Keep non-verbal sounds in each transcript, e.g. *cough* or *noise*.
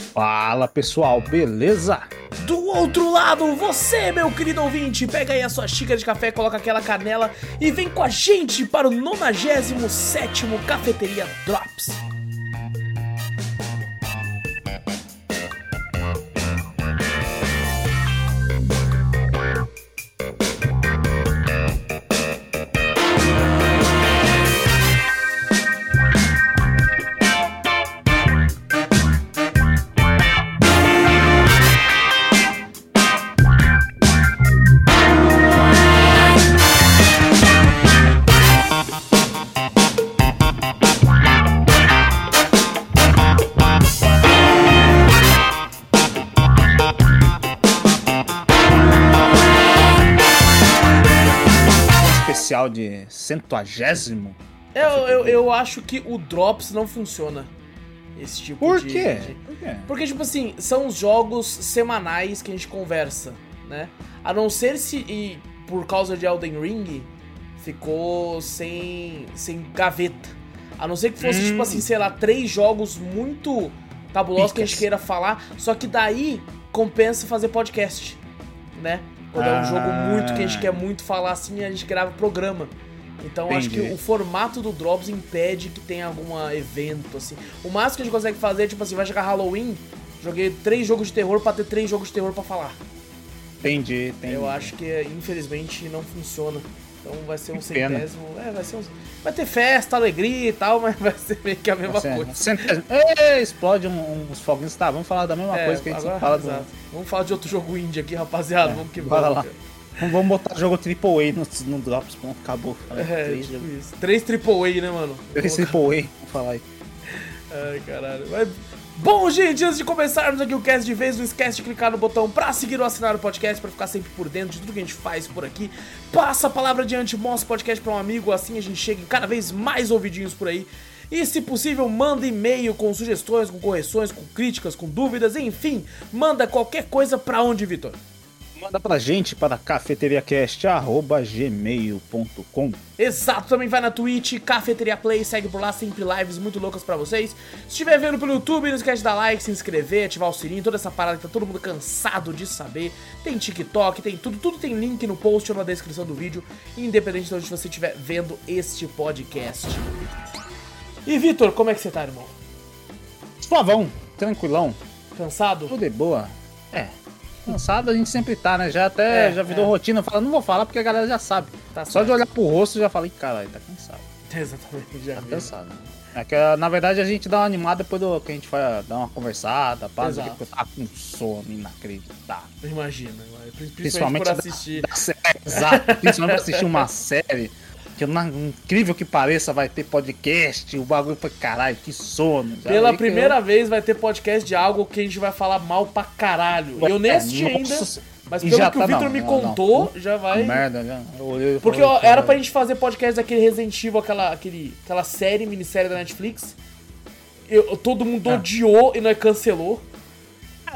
Fala pessoal, beleza? Do outro lado, você, meu querido ouvinte, pega aí a sua xícara de café, coloca aquela canela e vem com a gente para o 97 Cafeteria Drops. Especial de centuagésimo? Eu, eu, eu acho que o Drops não funciona. Esse tipo Por de. quê? de- Por quê? Porque, tipo assim, são os jogos semanais que a gente conversa, né? A não ser se. E por causa de Elden Ring, ficou sem. sem gaveta. A não ser que fosse, Hum. tipo assim, sei lá, três jogos muito cabulosos que a gente Picas. queira falar. Só que daí compensa fazer podcast, né? Quando é um Ah. jogo muito que a gente quer muito falar assim, a gente grava programa. Então acho que Entendi. o formato do Drops impede que tenha algum evento, assim. O máximo que a gente consegue fazer é, tipo assim, vai chegar Halloween, joguei três jogos de terror pra ter três jogos de terror pra falar. Entendi, entendi. Eu acho que, infelizmente, não funciona. Então vai ser um centésimo. É, vai ser um. Vai ter festa, alegria e tal, *laughs* mas vai ser meio que a mesma Você- coisa. centésimo- Ei, explode um- uns foguinhos. Tá, vamos falar da mesma É, coisa que a gente agora- fala do. Vamos falar de outro jogo indie aqui, rapaziada. É, vamos que bora vamos. lá. Vamos- botar jogo AAA no, no Drops, pronto, acabou. É, Três tipo isso. Três AAA, né, mano? Três AAA, vamos falar aí. Ai, caralho. Mas... Bom, gente, antes de começarmos aqui o cast de vez, não esquece de clicar no botão pra seguir ou assinar o podcast pra ficar sempre por dentro de tudo que a gente faz por aqui. Passa a palavra adiante, mostra o podcast pra um amigo, assim a gente chega cada vez mais ouvidinhos por aí. E se possível, manda e-mail com sugestões, com correções, com críticas, com dúvidas, enfim, manda qualquer coisa pra onde, Vitor? Manda pra gente para cafeteriacast.gmail.com Exato, também vai na Twitch, Cafeteria Play, segue por lá, sempre lives muito loucas pra vocês. Se estiver vendo pelo YouTube, não esquece de dar like, se inscrever, ativar o sininho, toda essa parada que tá todo mundo cansado de saber. Tem TikTok, tem tudo, tudo tem link no post ou na descrição do vídeo, independente de onde você estiver vendo este podcast. E Vitor, como é que você tá, irmão? Suavão, tranquilão, Cansado? tudo de boa. É, cansado a gente sempre tá, né? Já até É, já virou é. rotina. Fala, não vou falar porque a galera já sabe. Tá Só certo. de olhar pro rosto já falei, caralho, tá cansado. *laughs* Exatamente, já Tá vi. cansado. É que, na verdade, a gente dá uma animada depois do que a gente vai dar uma conversada, que, porque tava com sono inacreditável. Imagina, principalmente Principalmente por da- assistir. da série, Exato, principalmente pra assistir uma *laughs* série que, incrível que pareça, vai ter podcast, o bagulho foi caralho, que sono. Já Pela primeira vez vai ter podcast de algo que a gente vai falar mal pra caralho. eu- Eu nem É, assisti ainda, mas pelo que o tá- Victor não, me não, contou, não. já vai. Merda, já. Eu olhei e Porque ó, era pra gente fazer podcast daquele Resident Evil, aquela, aquele, aquela série, minissérie da Netflix. Eu, todo mundo Ah. odiou e nós cancelou.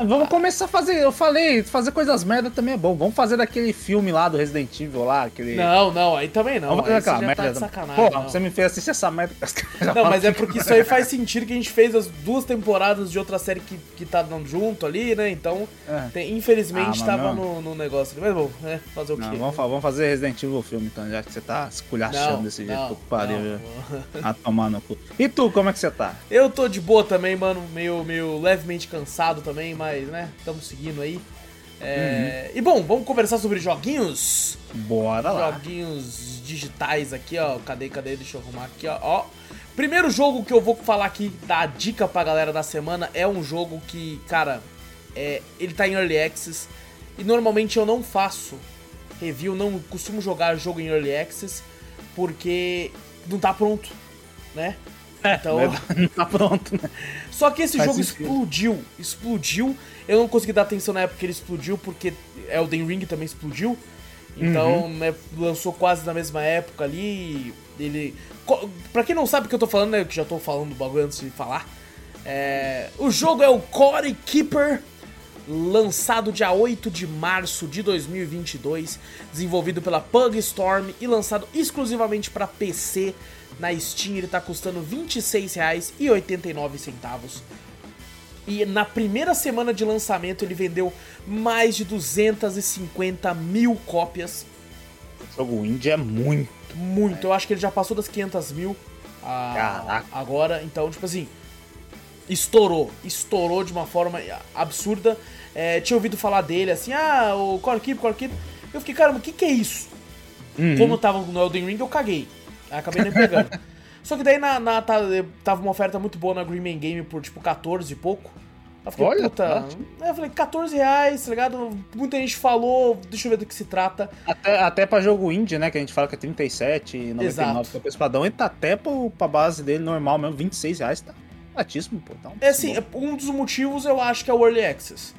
Vamos começar a fazer, eu falei, fazer coisas merda também é bom. Vamos fazer daquele filme lá do Resident Evil lá, aquele. Não, não, aí também não. Vamos fazer aquela tá merda. de sacanagem. Porra, não. você me fez assistir essa merda. Não, mas é que- porque *laughs* isso aí faz sentido que a gente fez as duas temporadas de outra série que, que tá dando junto ali, né? Então, É. tem- infelizmente, Ah, tava não. no, no negócio ali. Mas bom, né? Fazer o quê? Não, vamos, vamos fazer Resident Evil filme então, já que você tá esculachando desse jeito. não, pariu. não. A tomar no cu. E tu, como é que você tá? Eu tô de boa também, mano, meio, meio levemente cansado também, mas, né, estamos seguindo aí. É, E bom, vamos conversar sobre joguinhos? Bora lá. Joguinhos digitais aqui, ó. Cadê, cadê? Deixa eu arrumar aqui, ó. ó. Primeiro jogo que eu vou falar aqui, dar dica pra galera da semana, é um jogo que, cara, é, ele tá em Early Access. E normalmente eu não faço review, não costumo jogar jogo em Early Access, porque não tá pronto, né? *laughs* Então, Não tá pronto, né? *laughs* só que esse Faz jogo sentido. explodiu, explodiu. Eu não consegui dar atenção na época que ele explodiu, porque Elden Ring também explodiu. Então, né, lançou quase na mesma época ali. Ele. Pra quem não sabe o que eu tô falando, né? Que já tô falando do bagulho antes de falar. é, o jogo é o Core Keeper, lançado dia 8 de março de 2022, desenvolvido pela Pug Storm e lançado exclusivamente para PC. Na Steam ele tá custando R$ 26,89. E na primeira semana de lançamento ele vendeu mais de 250 mil cópias. O jogo indie é muito. Muito, eu acho que ele já passou das 500 mil ah, agora. Então, tipo assim, estourou. Estourou de uma forma absurda. É, tinha ouvido falar dele assim, ah, o Core Keep, Core Keep. Eu fiquei, caramba, o que, que é isso? Uhum. Como eu tava no Elden Ring, eu caguei. Aí acabei nem pegando. *laughs* Só que daí na, na- tá- tava uma oferta muito boa na Green Man Game por tipo 14 e pouco. Eu fiquei, Olha, puta. Aí eu falei, 14 reais, tá ligado? Muita gente falou, deixa eu ver do que se trata. Até, até pra jogo indie, né? Que a gente fala que é 37, 99 Exato. pra preço padrão. Ele tá até pro, pra base dele normal mesmo, 26 reais. Tá baratíssimo, pô. Tá um É assim, bom. um dos motivos eu acho que é o Early Access.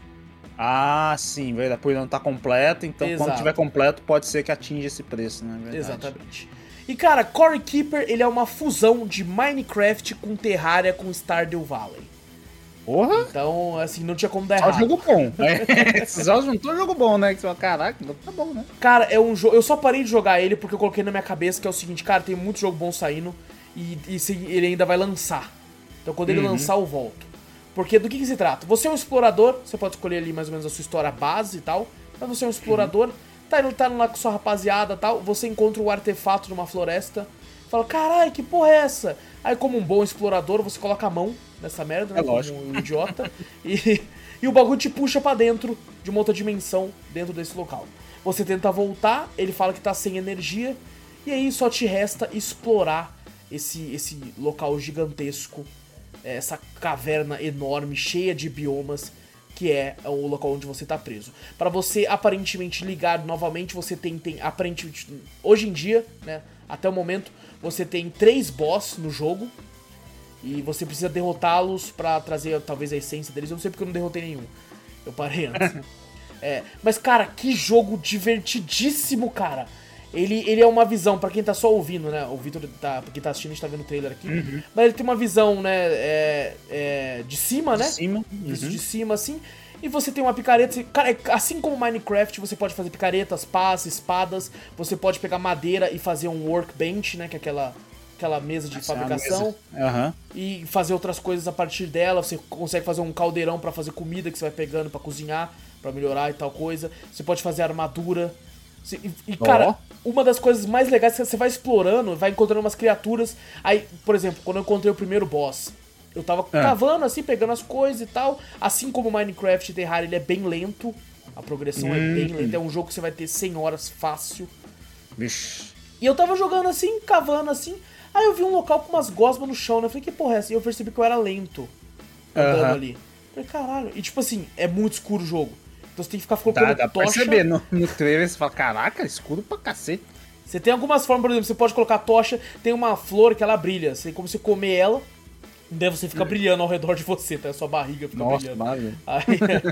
Ah, sim, verdade. Por não tá completo, então Exato. quando tiver completo pode ser que atinja esse preço, né? Verdade. Exatamente. E cara, Core Keeper ele é uma fusão de Minecraft com Terraria com Stardew Valley. Porra! Então, assim, não tinha como dar Só errado. jogo bom. É. *laughs* Esses jogos juntou jogo bom, né? Que você fala, caraca, tá bom, né? Cara, é um jogo. Eu só parei de jogar ele porque eu coloquei na minha cabeça que é o seguinte, cara, tem muito jogo bom saindo e, e ele ainda vai lançar. Então quando ele Uhum. lançar, eu volto. Porque do que, que se trata? Você é um explorador, você pode escolher ali mais ou menos a sua história base e tal. Mas você é um explorador, tá indo tá indo lá com sua rapaziada e tal, você encontra o artefato numa floresta. Fala, carai, que porra é essa? Aí, como um bom explorador, você coloca a mão nessa merda, né? É lógico. Como um idiota. *laughs* e, e o bagulho te puxa pra dentro de uma outra dimensão dentro desse local. Você tenta voltar, ele fala que tá sem energia, e aí só te resta explorar esse, esse local gigantesco, essa caverna enorme, cheia de biomas, que é o local onde você tá preso. Pra você aparentemente ligar novamente, você tem, tem aparentemente hoje em dia, né, até o momento, você tem três boss no jogo e você precisa derrotá-los pra trazer talvez a essência deles. Eu não sei porque eu não derrotei nenhum. Eu parei antes. *laughs* É, mas, cara, que jogo divertidíssimo, cara. Ele, ele é uma visão, pra quem tá só ouvindo, né? O Victor tá. Quem tá assistindo, a gente tá vendo o trailer aqui. Mas ele tem uma visão, né? É, é, de cima, né? De cima. Uhum. de cima, assim. E você tem uma picareta. Cara, é- assim como Minecraft, você pode fazer picaretas, pás, espadas. Você pode pegar madeira e fazer um workbench, né? Que é aquela, aquela mesa de Essa é fabricação mesa. Aham. e fazer outras coisas a partir dela. Você consegue fazer um caldeirão pra fazer comida que você vai pegando pra cozinhar, pra melhorar e tal coisa. Você pode fazer armadura. Você- E, e, cara. Uma das coisas mais legais é que você vai explorando, vai encontrando umas criaturas. Aí, por exemplo, quando eu encontrei o primeiro boss, eu tava É. cavando assim, pegando as coisas e tal. Assim como Minecraft e Terraria, ele é bem lento. A progressão é bem Hum. lenta. É um jogo que você vai ter 100 horas fácil. Vixe. E eu tava jogando assim, cavando assim. Aí eu vi um local com umas gosmas no chão, né? Eu falei, que porra é essa? E eu percebi que eu era lento andando Aham. ali. Eu falei, caralho. E tipo assim, é muito escuro o jogo. Então você tem que ficar Dá, colocando dá pra tocha. perceber. No, no trailer você fala, caraca, escuro pra cacete. Você tem algumas formas, por exemplo, você pode colocar tocha, tem uma flor que ela brilha. Você como você comer ela, daí você fica brilhando ao redor de você, tá? A sua barriga fica É. Nossa, brilhando. Aí,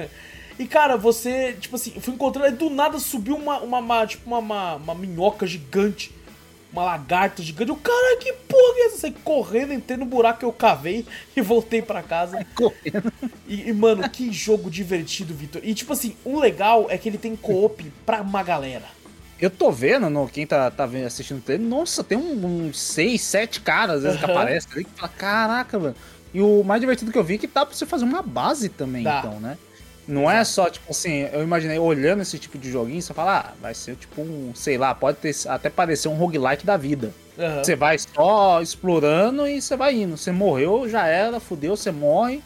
*laughs* e cara, você, tipo assim, eu fui encontrando, aí do nada subiu uma, uma, uma- tipo uma, uma, uma minhoca gigante, uma lagarta gigante. Eu, caralho, que porra é essa? Saí correndo, entrei no buraco que eu cavei *laughs* e voltei pra casa. Correndo. E, e, mano, que jogo divertido, Vitor. E tipo assim, o legal é que ele tem co-op pra uma galera. Eu tô vendo, no, quem tá, tá vendo, assistindo o trailer, nossa, tem uns um, uns seis, sete caras às vezes que Aham. aparecem ali que fala, caraca, mano. E o mais divertido que eu vi é que dá pra você fazer uma base também, Dá. então, né? Não é só, tipo assim, eu imaginei olhando esse tipo de joguinho, você fala, ah, vai ser tipo um, sei lá, pode ter, até parecer um roguelike da vida. Aham. Você vai só explorando e você vai indo. Você morreu, já era, fudeu, você morre.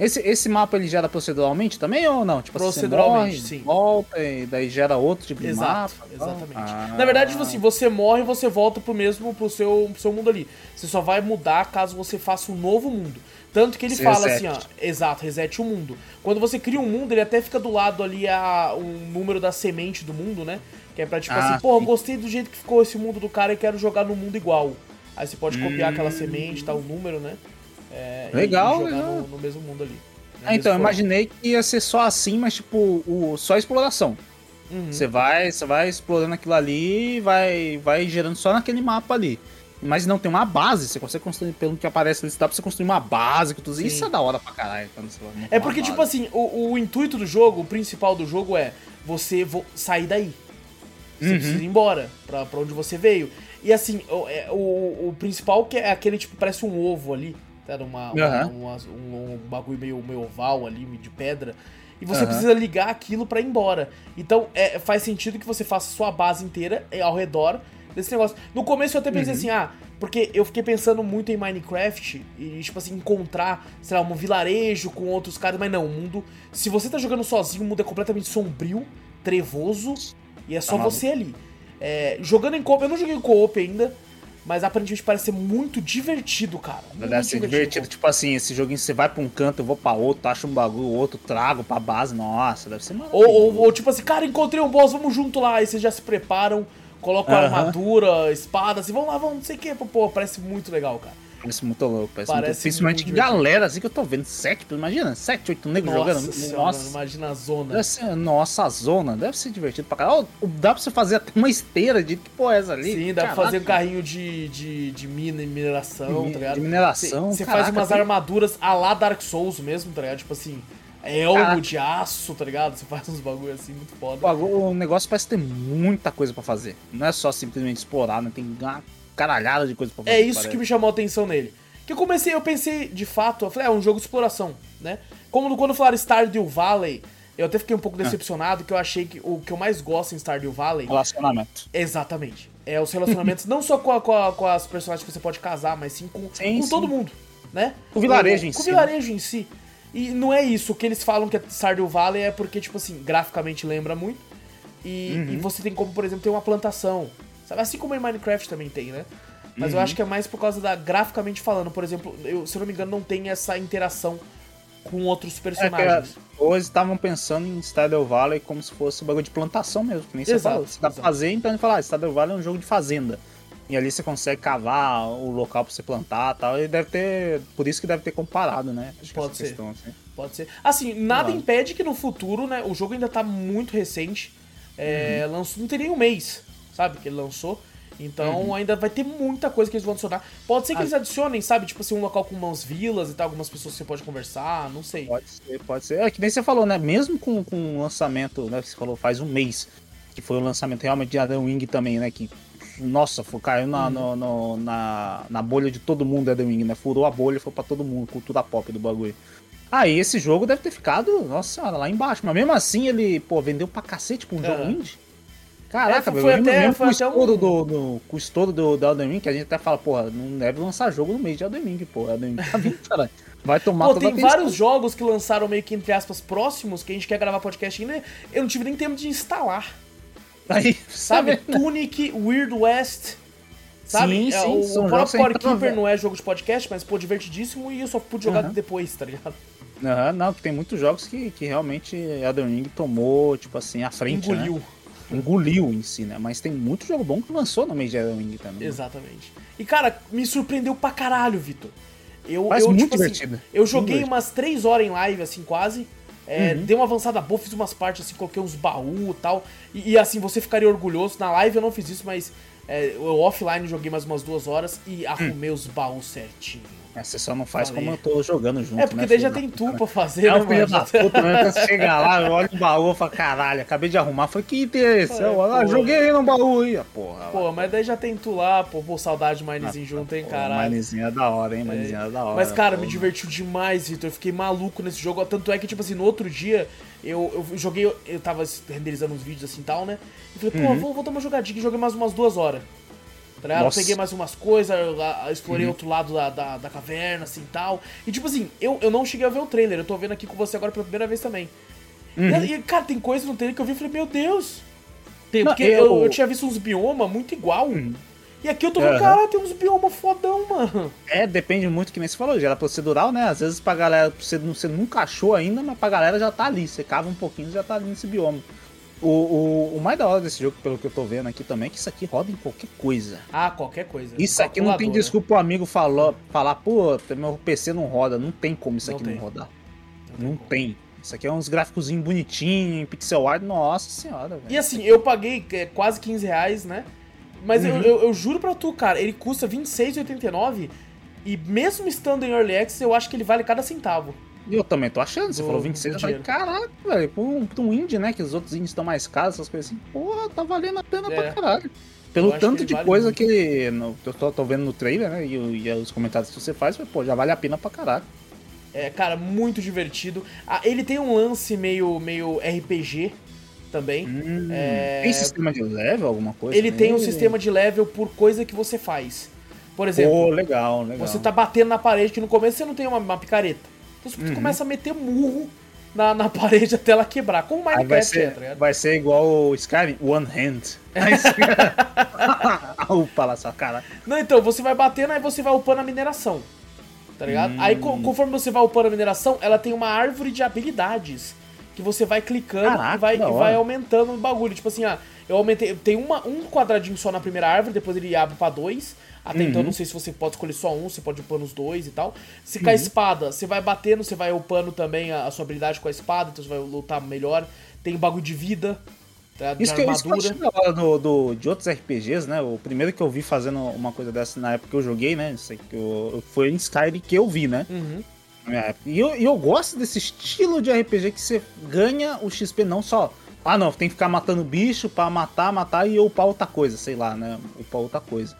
Esse, esse mapa ele gera proceduralmente também ou não? Tipo, você Proceduralmente, morre, sim. volta e daí gera outro tipo de Exato, mapa. exatamente. Ah. Na verdade, tipo assim, você morre e você volta pro mesmo, pro seu, pro seu mundo ali. Você só vai mudar caso você faça um novo mundo. Tanto que ele Você fala resete. assim, ó, exato, resete o mundo. Quando você cria um mundo, ele até fica do lado ali a, um número da semente do mundo, né? Que é pra tipo Ah, assim, sim. gostei do jeito que ficou esse mundo do cara e quero jogar no mundo igual. Aí você pode copiar Hum. aquela semente, tá, o número, né? É, Legal, jogar legal. No, no mesmo mundo ali. Ah, então, eu imaginei que ia ser só assim, mas tipo, o, só exploração. Uhum. Você vai, você vai explorando aquilo ali e vai, vai gerando só naquele mapa ali. Mas não tem uma base, você consegue construir, pelo que aparece ali, dá pra você construir uma base, que Sim. isso é da hora pra caralho. Quando você É uma porque, tipo assim, o, o intuito do jogo, o principal do jogo é você vo- sair daí. Você Uhum. precisa ir embora pra, pra onde você veio. E assim, o, é, o, o principal que é aquele, tipo, parece um ovo ali. Tá? Uma, uma- Aham. uma- um, um bagulho meio, meio oval ali, de pedra. E você Aham. precisa ligar aquilo pra ir embora. Então, é, faz sentido que você faça sua base inteira é, ao redor desse negócio. No começo eu até pensei Uhum. assim, ah, porque eu fiquei pensando muito em Minecraft e, tipo assim, encontrar, sei lá, um vilarejo com outros caras, mas não, o mundo. Se você tá jogando sozinho, o mundo é completamente sombrio, trevoso, e é só maluco. você ali. É, jogando em co-op, eu não joguei em co-op ainda, mas aparentemente parece ser muito divertido, cara. Muito Deve ser divertido, tipo assim, esse joguinho você vai pra um canto, eu vou pra outro, acho um bagulho, outro trago pra base, nossa, deve ser Ou, maravilhoso. ou, ou, tipo assim, cara, encontrei um boss, vamos junto lá. Aí vocês já se preparam, colocam armadura, espada, assim, vamos lá, vamos, não sei o que. Pô, parece muito legal, cara. Parece muito louco, parece, Parece muito, principalmente muito galera, assim que eu tô vendo, sete, imagina, sete, oito negros Nossa jogando, senhora, nossa, imagina a zona. deve ser, nossa, a zona, deve ser divertido pra caralho, dá pra você fazer até uma esteira de que porra é essa ali? Sim, dá pra fazer um carrinho de, de, de mina e mineração, De- tá ligado? de mineração, Você faz caraca, umas tem- armaduras a lá Dark Souls mesmo, tá ligado? Tipo assim, elmo Caraca. de aço, tá ligado? Você faz uns bagulho assim, muito foda. O O negócio parece ter muita coisa pra fazer. Não é só simplesmente explorar, né? Tem uma caralhada de coisa pra fazer. É isso parece. que me chamou a atenção nele. Que eu comecei, eu pensei, de fato, eu falei, é um jogo de exploração, né? Como quando falaram Stardew Valley, eu até fiquei um Ah. pouco decepcionado, que eu achei que o que eu mais gosto em Stardew Valley Relacionamento. Exatamente. É os relacionamentos *laughs* não só com, a- com a- com as personagens que você pode casar, mas sim com, Sim, com sim. todo mundo, né? Com o vilarejo em com si, o vilarejo em si. E não é isso. O que eles falam que é Stardew Valley é porque, tipo assim, graficamente lembra muito. E, Uhum. e você tem como, por exemplo, ter uma plantação. Sabe? Assim como em Minecraft também tem, né? Mas Uhum. eu acho que é mais por causa da. Graficamente falando, por exemplo, eu, se eu não me engano, não tem essa interação com outros É personagens. hoje estavam pensando em Stardew Valley como se fosse um bagulho de plantação mesmo, que nem você Exato, falou. Você dá pra exato. fazer, então ele fala, ah, Stardew Valley é um jogo de fazenda. E ali você consegue cavar o local pra você plantar e tal. E deve ter. Por isso que deve ter comparado, né? Acho que Pode ser. questão, assim. Pode ser. Assim, nada Claro. impede que no futuro, né? O jogo ainda tá muito recente. É, Uhum. lançou, não tem nem um mês, sabe? Que ele lançou. Então Uhum. ainda vai ter muita coisa que eles vão adicionar. Pode ser que Ah. eles adicionem, sabe? Tipo assim, um local com umas vilas e tal, algumas pessoas que você pode conversar, não sei. Pode ser, pode ser. É que nem você falou, né? Mesmo com, com o lançamento, né? Que você falou faz um mês, que foi o lançamento realmente de Adam Wing também, né? Que, nossa, foi, caiu Uhum. na, no- no- na, na bolha de todo mundo Adam Wing, né? Furou a bolha e foi pra todo mundo, cultura pop do bagulho. Aí esse jogo deve ter ficado, nossa senhora, lá embaixo. Mas mesmo assim ele, pô, vendeu pra cacete pra um jogo Aham. indie. Caraca, É, foi- mesmo, até- mesmo foi com, até um- do, do- com o estouro do, do Elden Ring, que a gente até fala, porra, não deve lançar jogo no mês de Elden Ring, pô. Elden Ring tá vindo, *laughs* cara. Vai tomar Pô, tem vários jogos que lançaram meio que, entre aspas, próximos, que a gente quer gravar podcast ainda. Eu não tive nem tempo de instalar. Aí, Sabe? *laughs* Tunic, Weird West. Sabe? Sim, É, sim, o, são o próprio Core tava Keeper não é jogo de podcast, mas, pô, divertidíssimo e eu só pude jogar Aham. depois, tá ligado? Aham, não, tem muitos jogos que, que realmente Elden Ring tomou, tipo assim, a frente, Engoliu. né? Engoliu em si, né? Mas tem muito jogo bom que lançou no mês de Elden Ring também. né? Exatamente. E, cara, me surpreendeu pra caralho, Vitor. Eu, Mas eu, muito tipo assim, divertido. eu Muito joguei divertido. umas 3 horas em live, assim, quase. É, Uhum. Dei uma avançada boa, fiz umas partes, assim, coloquei uns baús e tal. E, assim, você ficaria orgulhoso. Na live eu não fiz isso, mas é, eu offline joguei mais umas duas horas e Hum. arrumei os baús certinho. É, Você só não faz Falei. como eu tô jogando junto, É, porque né, daí já tem tu pra né? fazer, É né, filho da puta, né? Quando você chega lá, eu olho o baú e falo, caralho, acabei de arrumar. Foi que é? É, Eu, ah, joguei aí no baú aí, ah, porra. Pô, mas daí já tem tu lá, pô, pô saudade de Minezinho junto, hein, caralho. Minezinho é da hora, hein? Minezinho é da hora. Mas, cara, pô. me divertiu demais, Vitor. Eu fiquei maluco nesse jogo. Tanto é que, tipo assim, no outro dia, eu, eu joguei, eu tava renderizando uns vídeos assim e tal, né? E falei, pô, vou, vou dar uma jogadinha e joguei mais umas duas horas. Tá? Eu peguei mais umas coisas, explorei outro lado da, da, da caverna, assim e tal. E, tipo assim, eu, eu não cheguei a ver o trailer. Eu tô vendo aqui com você agora pela primeira vez também. E, e, cara, tem coisa no trailer que eu vi e falei, meu Deus. Tem, Não, porque eu- eu... eu tinha visto uns biomas muito igual. E aqui eu tô vendo, Aham. cara, tem uns biomas fodão, mano. É, depende muito, que nem você falou, já era procedural, né? Às vezes pra galera, você, você nunca achou ainda, mas pra galera já tá ali. Você cava um pouquinho já tá ali nesse bioma. O, o, o mais da hora desse jogo, pelo que eu tô vendo aqui também, é que isso aqui roda em qualquer coisa. Ah, qualquer coisa. Isso aqui não tem desculpa o amigo falou, falar, pô, meu PC não roda. Não tem como isso Não aqui tem. não rodar. tem Não como. tem. Isso aqui é uns gráficos bonitinhos, pixel art, nossa senhora, velho. E assim, eu paguei é, quase 15 reais, né? Mas eu, Uhum. eu, eu juro pra tu, cara, ele custa R$26,89 e mesmo estando em Early Access, eu acho que ele vale cada centavo. Eu também tô achando, você falou 26, eu falei, caraca, velho, pra um, um indie, né, que os outros indies estão mais caros, essas coisas assim, porra, tá valendo a pena É. pra caralho. Pelo tanto de vale coisa muito. que ele, no, eu tô, tô vendo no trailer, né, e, e os comentários que você faz, pô, já vale a pena pra caralho. É, cara, muito divertido. Ah, ele tem um lance meio, meio RPG também. Hum, É, Tem sistema de level, alguma coisa? Ele tem um sistema de level por coisa que você faz. Por exemplo, Pô, legal, legal. você tá batendo na parede, que no começo você não tem uma, uma picareta. Então você Uhum. começa a meter murro na, na *laughs* parede até ela quebrar. Como Aí vai Minecraft é, tá ser, ligado? vai ser igual o Skyrim, One Hand. Aí você... *laughs* Upa lá sua cara. Não, então, você vai batendo, aí você vai upando a mineração. Tá ligado? Aí Hum. co- conforme você vai upando a mineração, ela tem uma árvore de habilidades. Que você vai clicando Caraca, e, vai, e vai aumentando o bagulho. Tipo assim, ah, eu aumentei. Tem uma, um quadradinho só na primeira árvore, depois ele abre pra dois. Até então, Uhum. não sei se você pode escolher só um, você pode upando os dois e tal. Se com a espada, você vai batendo, você vai upando também a, a sua habilidade com a espada, então você vai lutar melhor. Tem bagulho de vida, tá? Isso que, isso que eu achei da hora do, do- de outros RPGs, né? O primeiro que eu vi fazendo uma coisa dessa na época que eu joguei, né? Isso que eu, foi em Skyrim que eu vi, né? Uhum. Época. E eu, e eu gosto desse estilo de RPG que você ganha o XP não só. Ah, não, tem que ficar matando bicho pra matar, matar e upar outra coisa, sei lá, né? Upar outra coisa.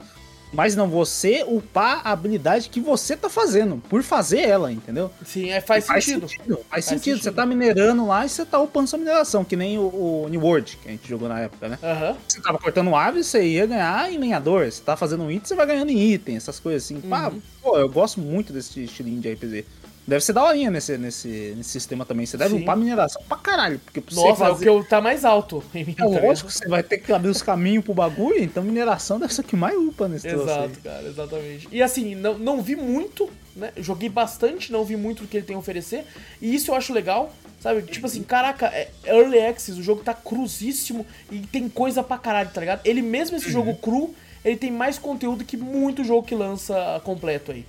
Mas não, você upar a habilidade que você tá fazendo, por fazer ela, entendeu? Sim, é, faz, sentido. Faz, Faz sentido. sentido. Você tá minerando lá e você tá upando sua mineração, que nem o, o New World, que a gente jogou na época, né? Aham. Você tava cortando árvore, você ia ganhar em lenhador. Você tá fazendo um item, você vai ganhando em item, essas coisas assim. Pá, Uhum. pô, eu gosto muito desse estilinho de RPG. Deve ser daorinha nesse, nesse, nesse sistema também. Você deve Sim. upar mineração pra caralho. Porque pra Nossa, você é o fazer... que eu, tá mais alto em mim. É tá ligado? lógico, você vai ter que abrir os caminhos pro bagulho, então mineração deve ser o que mais upa nesse. Exato, cara, exatamente. E assim, não, não vi muito, né? Joguei bastante, não vi muito do que ele tem a oferecer. E isso eu acho legal, sabe? Tipo assim, caraca, é Early Access, o jogo tá cruzíssimo e tem coisa pra caralho, tá ligado? Ele mesmo, esse jogo cru, ele tem mais conteúdo que muito jogo que lança completo aí.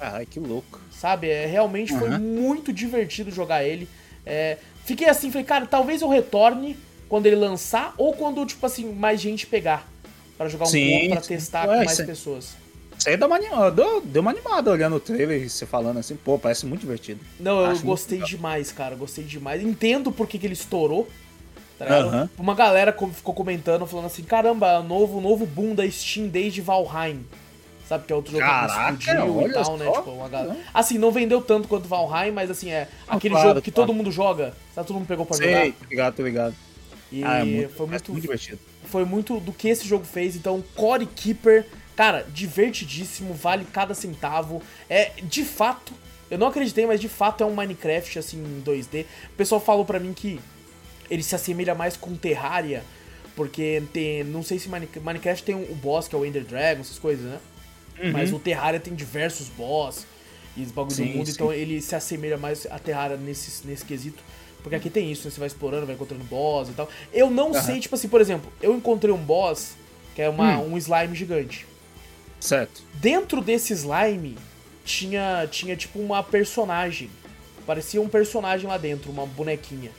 Ai, que louco. Sabe? É, realmente foi Uhum. muito divertido jogar ele. É, fiquei assim, falei, cara, talvez eu retorne quando ele lançar ou quando, tipo assim, mais gente pegar. Pra jogar um Sim, pouco, pra sim. testar Ué, com mais é- pessoas. Isso aí deu uma, animada, deu, deu uma animada olhando o trailer e você falando assim, pô, parece muito divertido. Não, eu Acho gostei demais, cara. Gostei demais. Entendo por que, que ele estourou. Tá ligado? Aham. Uma galera co- ficou comentando, falando assim: caramba, novo, novo boom da Steam desde Valheim. Sabe que é outro jogo Caraca, que explodiu e tal, né? Tipo, uma galera... Assim, não vendeu tanto quanto Valheim, mas assim, é aquele claro, jogo que claro. todo mundo joga. Sabe, todo mundo pegou pra Sei, jogar. tô ligado, tô ligado. E Ah, é muito, foi, parece muito, muito divertido. foi muito do que esse jogo fez. Então, Core Keeper, cara, divertidíssimo, vale cada centavo. É, de fato, eu não acreditei, mas de fato é um Minecraft, assim, em 2D. O pessoal falou pra mim que ele se assemelha mais com Terraria, porque tem, não sei se Mine- Minecraft tem o boss, que é o Ender Dragon, essas coisas, né? Mas o Terraria tem diversos boss e os bagulho do Sim, mundo, sim. então ele se assemelha mais a Terraria nesse, nesse quesito. Porque aqui tem isso, né? Você vai explorando, vai encontrando boss e tal. Eu não Aham. sei, tipo assim, por exemplo, eu encontrei um boss que é uma, Hum. um slime gigante. Certo. Dentro desse slime tinha, tinha tipo uma personagem. Parecia um personagem lá dentro, uma bonequinha.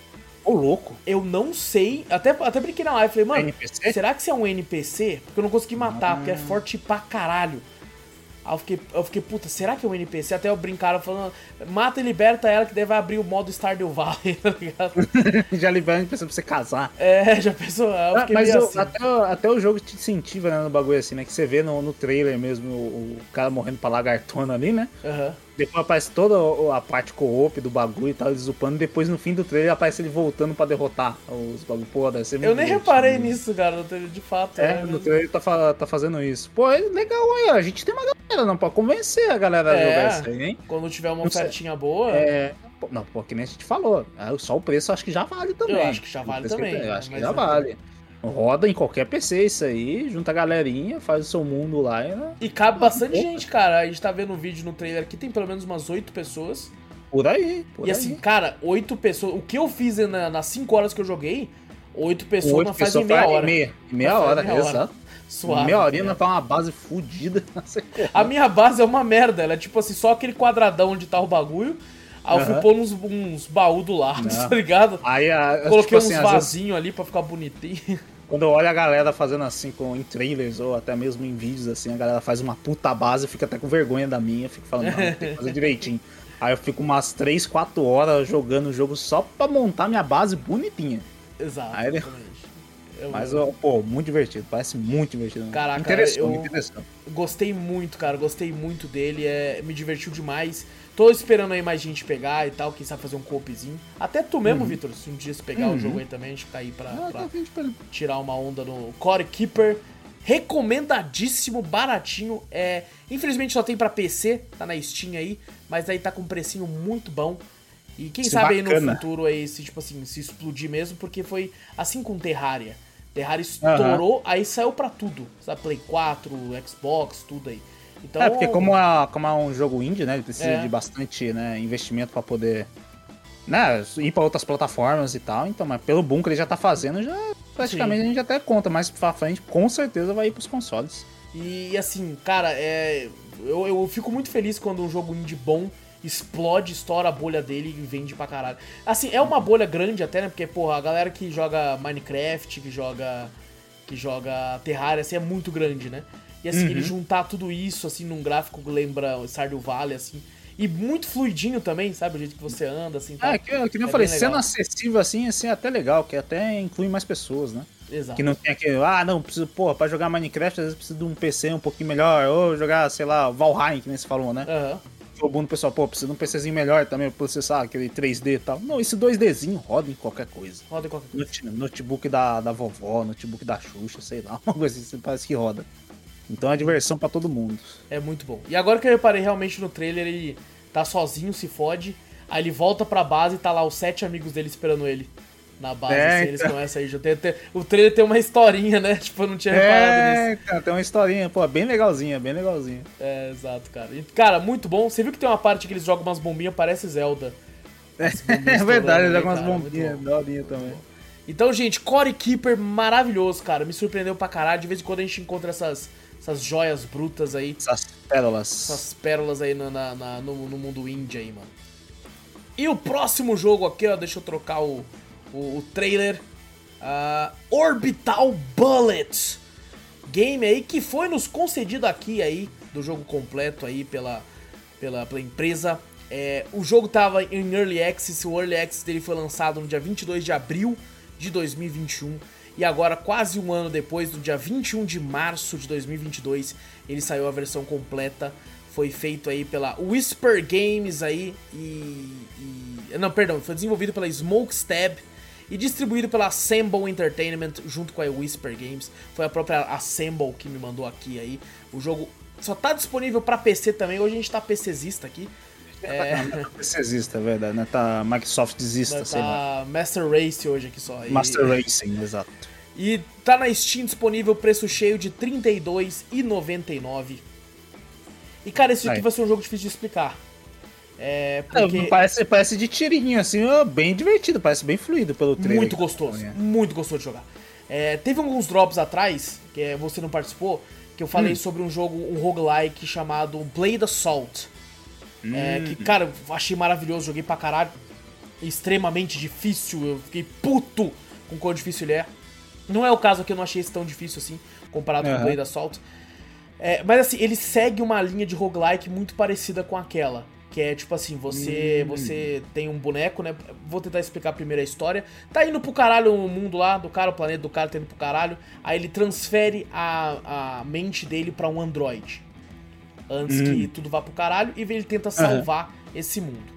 Ô, louco. Eu não sei, até, até brinquei na live, falei, mano, NPC? será que isso é um NPC? Porque eu não consegui matar, porque é forte pra caralho. Aí eu fiquei, eu fiquei, puta, será que é um NPC? Até eu brincaram falando, mata e liberta ela que deve abrir o modo Stardew Valley, *laughs* tá ligado? *laughs* Já liberando pra você casar. É, já pensou? Eu Ah, mas o- assim. até, o- até o jogo te incentiva né, no bagulho assim, né? Que você vê no, no trailer mesmo o, o cara morrendo pra lagartona ali, né? Aham. Depois aparece toda a parte co-op do bagulho e tal, eles upando. Depois no fim do trailer aparece ele voltando pra derrotar os bagulho. Pô, deve ser Eu muito nem divertido. reparei nisso, cara, no trailer, de fato. É, né? no trailer ele tá, tá fazendo isso. Pô, é legal aí. A gente tem uma galera, não pode convencer a galera a É. jogar isso aí, hein? Quando tiver uma ofertinha boa, É. Não, pô, que nem a gente falou. Ah, Só o preço eu acho que já vale também. Eu acho que já vale que também, tem, Eu acho que já é- vale. Roda em qualquer PC isso aí, junta a galerinha, faz o seu mundo lá e né, E cabe bastante gente, cara. A gente tá vendo um vídeo no trailer aqui, tem pelo menos umas oito pessoas. por aí. Por e aí. assim, cara, oito pessoas. O que eu fiz na- nas cinco horas que eu joguei, oito pessoas Oito não fazem meia hora. Meia, meia hora, meia hora. exato. Suave. meia horinha tá não tá uma base fodida. *laughs* A minha base é uma merda, ela é tipo assim, só aquele quadradão onde tá o bagulho. Aí eu fui Aham. pôr uns, uns baús do lado, Não. *laughs* tá ligado? Aí, a, Coloquei tipo assim, uns às vezes, vasinhos ali pra ficar bonitinho. *laughs* quando eu olho a galera fazendo assim com, em trailers ou até mesmo em vídeos assim, a galera faz uma puta base, eu fico até com vergonha da minha, eu fico falando, não, tem que fazer *laughs* direitinho. Aí eu fico umas 3, 4 horas jogando o jogo só pra montar minha base bonitinha. Exato, Aí. Eu- Mas, ó, pô, muito divertido, parece muito divertido. Caraca, interessante, eu- me interessou. Gostei muito, cara. Gostei muito dele. É, me divertiu demais. Tô esperando aí mais gente pegar e tal. Quem sabe fazer um coopzinho. Até tu mesmo, Vitor, se um dia se pegar o Uhum. jogo aí também, a gente ficar aí pra, Ah, pra tá tirar uma onda no Core Keeper. Recomendadíssimo, baratinho. É, infelizmente só tem pra PC, tá na Steam aí, mas aí tá com um precinho muito bom. E quem Que sabe aí bacana. no futuro aí se tipo assim, se explodir mesmo, porque foi assim com Terraria. Terraria estourou, aí saiu pra tudo, sabe, Play 4, Xbox, tudo aí. Então, É, porque como é, como é um jogo indie, né? Ele precisa É. de bastante né, investimento pra poder né, ir pra outras plataformas e tal. Então, mas pelo boom que ele já tá fazendo, já praticamente Sim. a gente até conta mais pra frente, com certeza vai ir pros consoles. E assim, cara, é, eu, eu fico muito feliz quando um jogo indie bom explode, estoura a bolha dele e vende pra caralho. Assim, é uma bolha grande até, né? Porque, porra, a galera que joga Minecraft, que joga que joga Terraria, assim, é muito grande, né? E assim, Uhum. ele juntar tudo isso, assim, num gráfico que lembra o Stardew Valley, assim, e muito fluidinho também, sabe? O jeito que você anda, assim, tal. É, que, que nem eu É falei, bem sendo acessível assim, assim, é até legal, que até inclui mais pessoas, né? Exato. Que não tem aquele, ah, não, preciso, pô, pra jogar Minecraft às vezes precisa de um PC um pouquinho melhor, ou jogar, sei lá, Valheim, que nem você falou, né? Aham. O bom do pessoal, pô, precisa de um PCzinho melhor também pra processar aquele 3D e tal. Não, esse 2Dzinho roda em qualquer coisa. Roda em qualquer coisa. Note- Notebook da, da vovó, notebook da Xuxa, sei lá, *laughs* uma coisa assim, parece que roda. Então é diversão pra todo mundo. É muito bom. E agora que eu reparei realmente no trailer, ele tá sozinho, se fode. Aí ele volta pra base e tá lá os sete amigos dele esperando ele. Na base, É, assim, eles então. começam aí. Já tem, tem- o trailer tem uma historinha, né? *laughs* Tipo, eu não tinha reparado nisso. É, cara, tem uma historinha, pô, bem legalzinha, bem legalzinha. É, exato, cara. E, cara, muito bom. Você viu que tem uma parte que eles jogam umas bombinhas, parece Zelda. Bombinhas *laughs* É verdade, ali, com umas muito bombinhas, bom. daorinha também. Então, gente, Core Keeper maravilhoso, cara. Me surpreendeu pra caralho. De vez em quando a gente encontra essas, essas joias brutas aí. Essas pérolas. essas pérolas aí na, na- na- no, no mundo indie aí, mano. E o próximo jogo aqui, ó, deixa eu trocar o, o, o trailer. Ah, Orbital Bullet. Game aí que foi nos concedido aqui aí, do jogo completo aí pela, pela, pela empresa. É, o jogo tava em Early Access, o Early Access dele foi lançado no dia 22 de abril de 2021. E agora, quase um ano depois, no dia 21 de março de 2022, ele saiu a versão completa. Foi feito aí pela Whisper Games aí e... e- não, perdão, foi desenvolvido pela Smokestab e distribuído pela Assemble Entertainment junto com a Whisper Games. Foi a própria Assemble que me mandou aqui aí. O jogo só tá disponível pra PC também. Hoje a gente tá PCzista aqui. É, PCzista, é verdade, né? Tá Microsoft desista, sei lá. tá Master Race hoje aqui só. E- Master Racing, exato. E tá na Steam disponível preço cheio de R$ 32,99. E cara, esse aqui vai ser um jogo difícil de explicar. É, É, porque Parece, parece de tirinho, assim, bem divertido, parece bem fluido pelo trailer. muito gostoso, tá, né? muito gostoso de jogar. É, teve alguns drops atrás, que é, você não participou, que eu falei Hum. sobre um jogo, um roguelike chamado Blade Assault. É, Hum. que, cara, eu achei maravilhoso, joguei pra caralho. Extremamente difícil, eu fiquei puto com quão difícil ele é. Não é o caso aqui, eu não achei esse tão difícil assim, comparado com o. Blade Assault. É, mas assim, ele segue uma linha de roguelike muito parecida com aquela. Que é tipo assim, você Hum. você tem um boneco, né? Vou tentar explicar primeiro a história. Tá indo pro caralho o mundo lá do cara, o planeta do cara tá indo pro caralho. Aí ele transfere a, a mente dele pra um androide. Antes Hum. que tudo vá pro caralho. E ele tenta salvar esse mundo.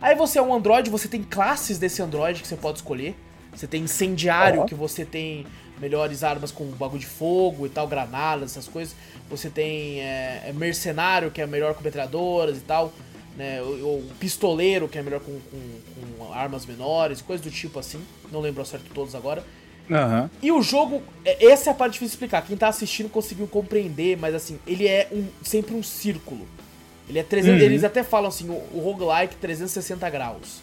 Aí você é um androide, você tem classes desse androide que você pode escolher. Você tem incendiário, Ó. que você tem melhores armas com bagulho de fogo e tal, granadas, essas coisas. Você tem é, é mercenário, que é melhor com metralhadoras e tal. Né? O, o pistoleiro, que é melhor com, com- com armas menores, coisas do tipo assim. Não lembro certo todos agora. Aham. E o jogo, é- essa é a parte difícil de explicar. Quem tá assistindo conseguiu compreender, mas assim, ele é um- sempre um círculo. Ele é 300, Uhum. Eles até falam assim, o, o roguelike 360 graus.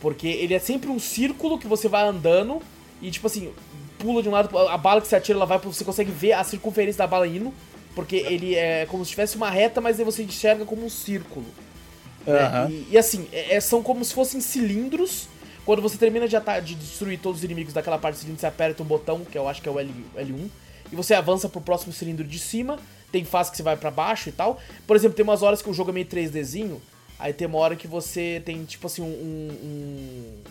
Porque ele é sempre um círculo que você vai andando e tipo assim, pula de um lado, a bala que você atira, ela vai, você consegue ver a circunferência da bala indo. Porque ele é como se tivesse uma reta, mas aí você enxerga como um círculo. né? E, e, assim, é, é, são como se fossem cilindros. Quando você termina de, de, destruir todos os inimigos daquela parte do cilindro, você aperta um botão, que eu acho que é o L, L1, e você avança pro próximo cilindro de cima. Tem fase que você vai para baixo e tal. Por exemplo, tem umas horas que o jogo é meio 3Dzinho. Aí tem uma hora que você tem, tipo assim, um. um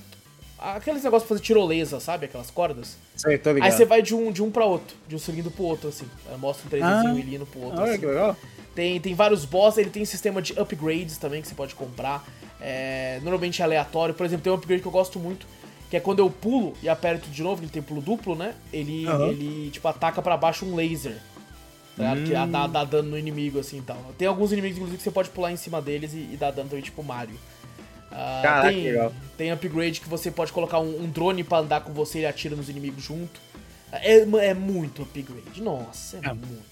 aqueles negócios pra fazer tirolesa, sabe? Aquelas cordas. Sei, tô ligado. Aí você vai de um, de um pra outro, de um cilindro pro outro, assim. Mostra um 3Dzinho ah, indo pro outro. Olha assim. que legal. Tem, tem vários boss, ele tem sistema de upgrades também que você pode comprar. É, normalmente é aleatório. Por exemplo, tem um upgrade que eu gosto muito, que é quando eu pulo e aperto de novo, ele tem pulo duplo, né? Ele, uhum. ele tipo, ataca para baixo um laser. Tá hum. Que dá, dá, dano no inimigo, assim e tal. Tem alguns inimigos, inclusive, que você pode pular em cima deles e, e dar dano também, tipo Mario. Uh, Caraca, tem, legal. tem upgrade que você pode colocar um, um drone para andar com você e atira nos inimigos junto. É, é muito upgrade. Nossa, é, é. muito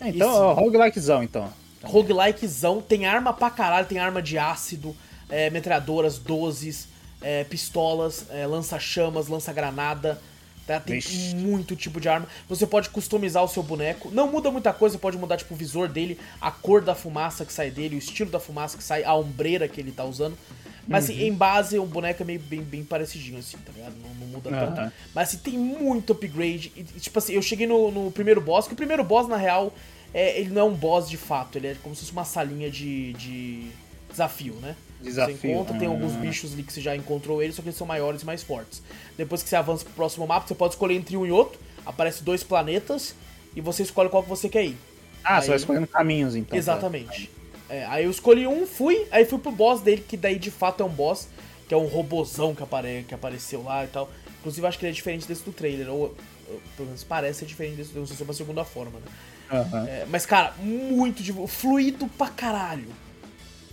então, Esse... roguelikezão, então. Roguelikezão, tem arma pra caralho, tem arma de ácido, é, metralhadoras, dozes, é, pistolas, é, lança-chamas, lança-granada. Tá? Tem Vixe. muito tipo de arma. Você pode customizar o seu boneco. Não muda muita coisa, você pode mudar tipo o visor dele, a cor da fumaça que sai dele, o estilo da fumaça que sai, a ombreira que ele tá usando. Mas assim, uhum. assim, em base, o boneco é meio bem, bem parecidinho, assim, tá ligado? Não, não muda uhum. tanto. Mas assim, tem muito upgrade. E, tipo assim, eu cheguei no, no primeiro boss, que o primeiro boss, na real, é, ele não é um boss de fato, ele é como se fosse uma salinha de, de desafio, né? Desafio. Você encontra, tem alguns ah. bichos ali que você já encontrou eles, só que eles são maiores e mais fortes. Depois que você avança pro próximo mapa, você pode escolher entre um e outro, aparece dois planetas, e você escolhe qual que você quer ir. Ah, aí... você vai escolhendo caminhos então. Exatamente. Tá. É, aí eu escolhi um, fui, aí fui pro boss dele, que daí de fato é um boss, que é um robozão que, apare que apareceu lá e tal. Inclusive acho que ele é diferente desse do trailer, ou, ou pelo menos parece ser diferente desse, não sei se é uma segunda forma, né? Uhum. É, mas, cara, muito de fluido pra caralho.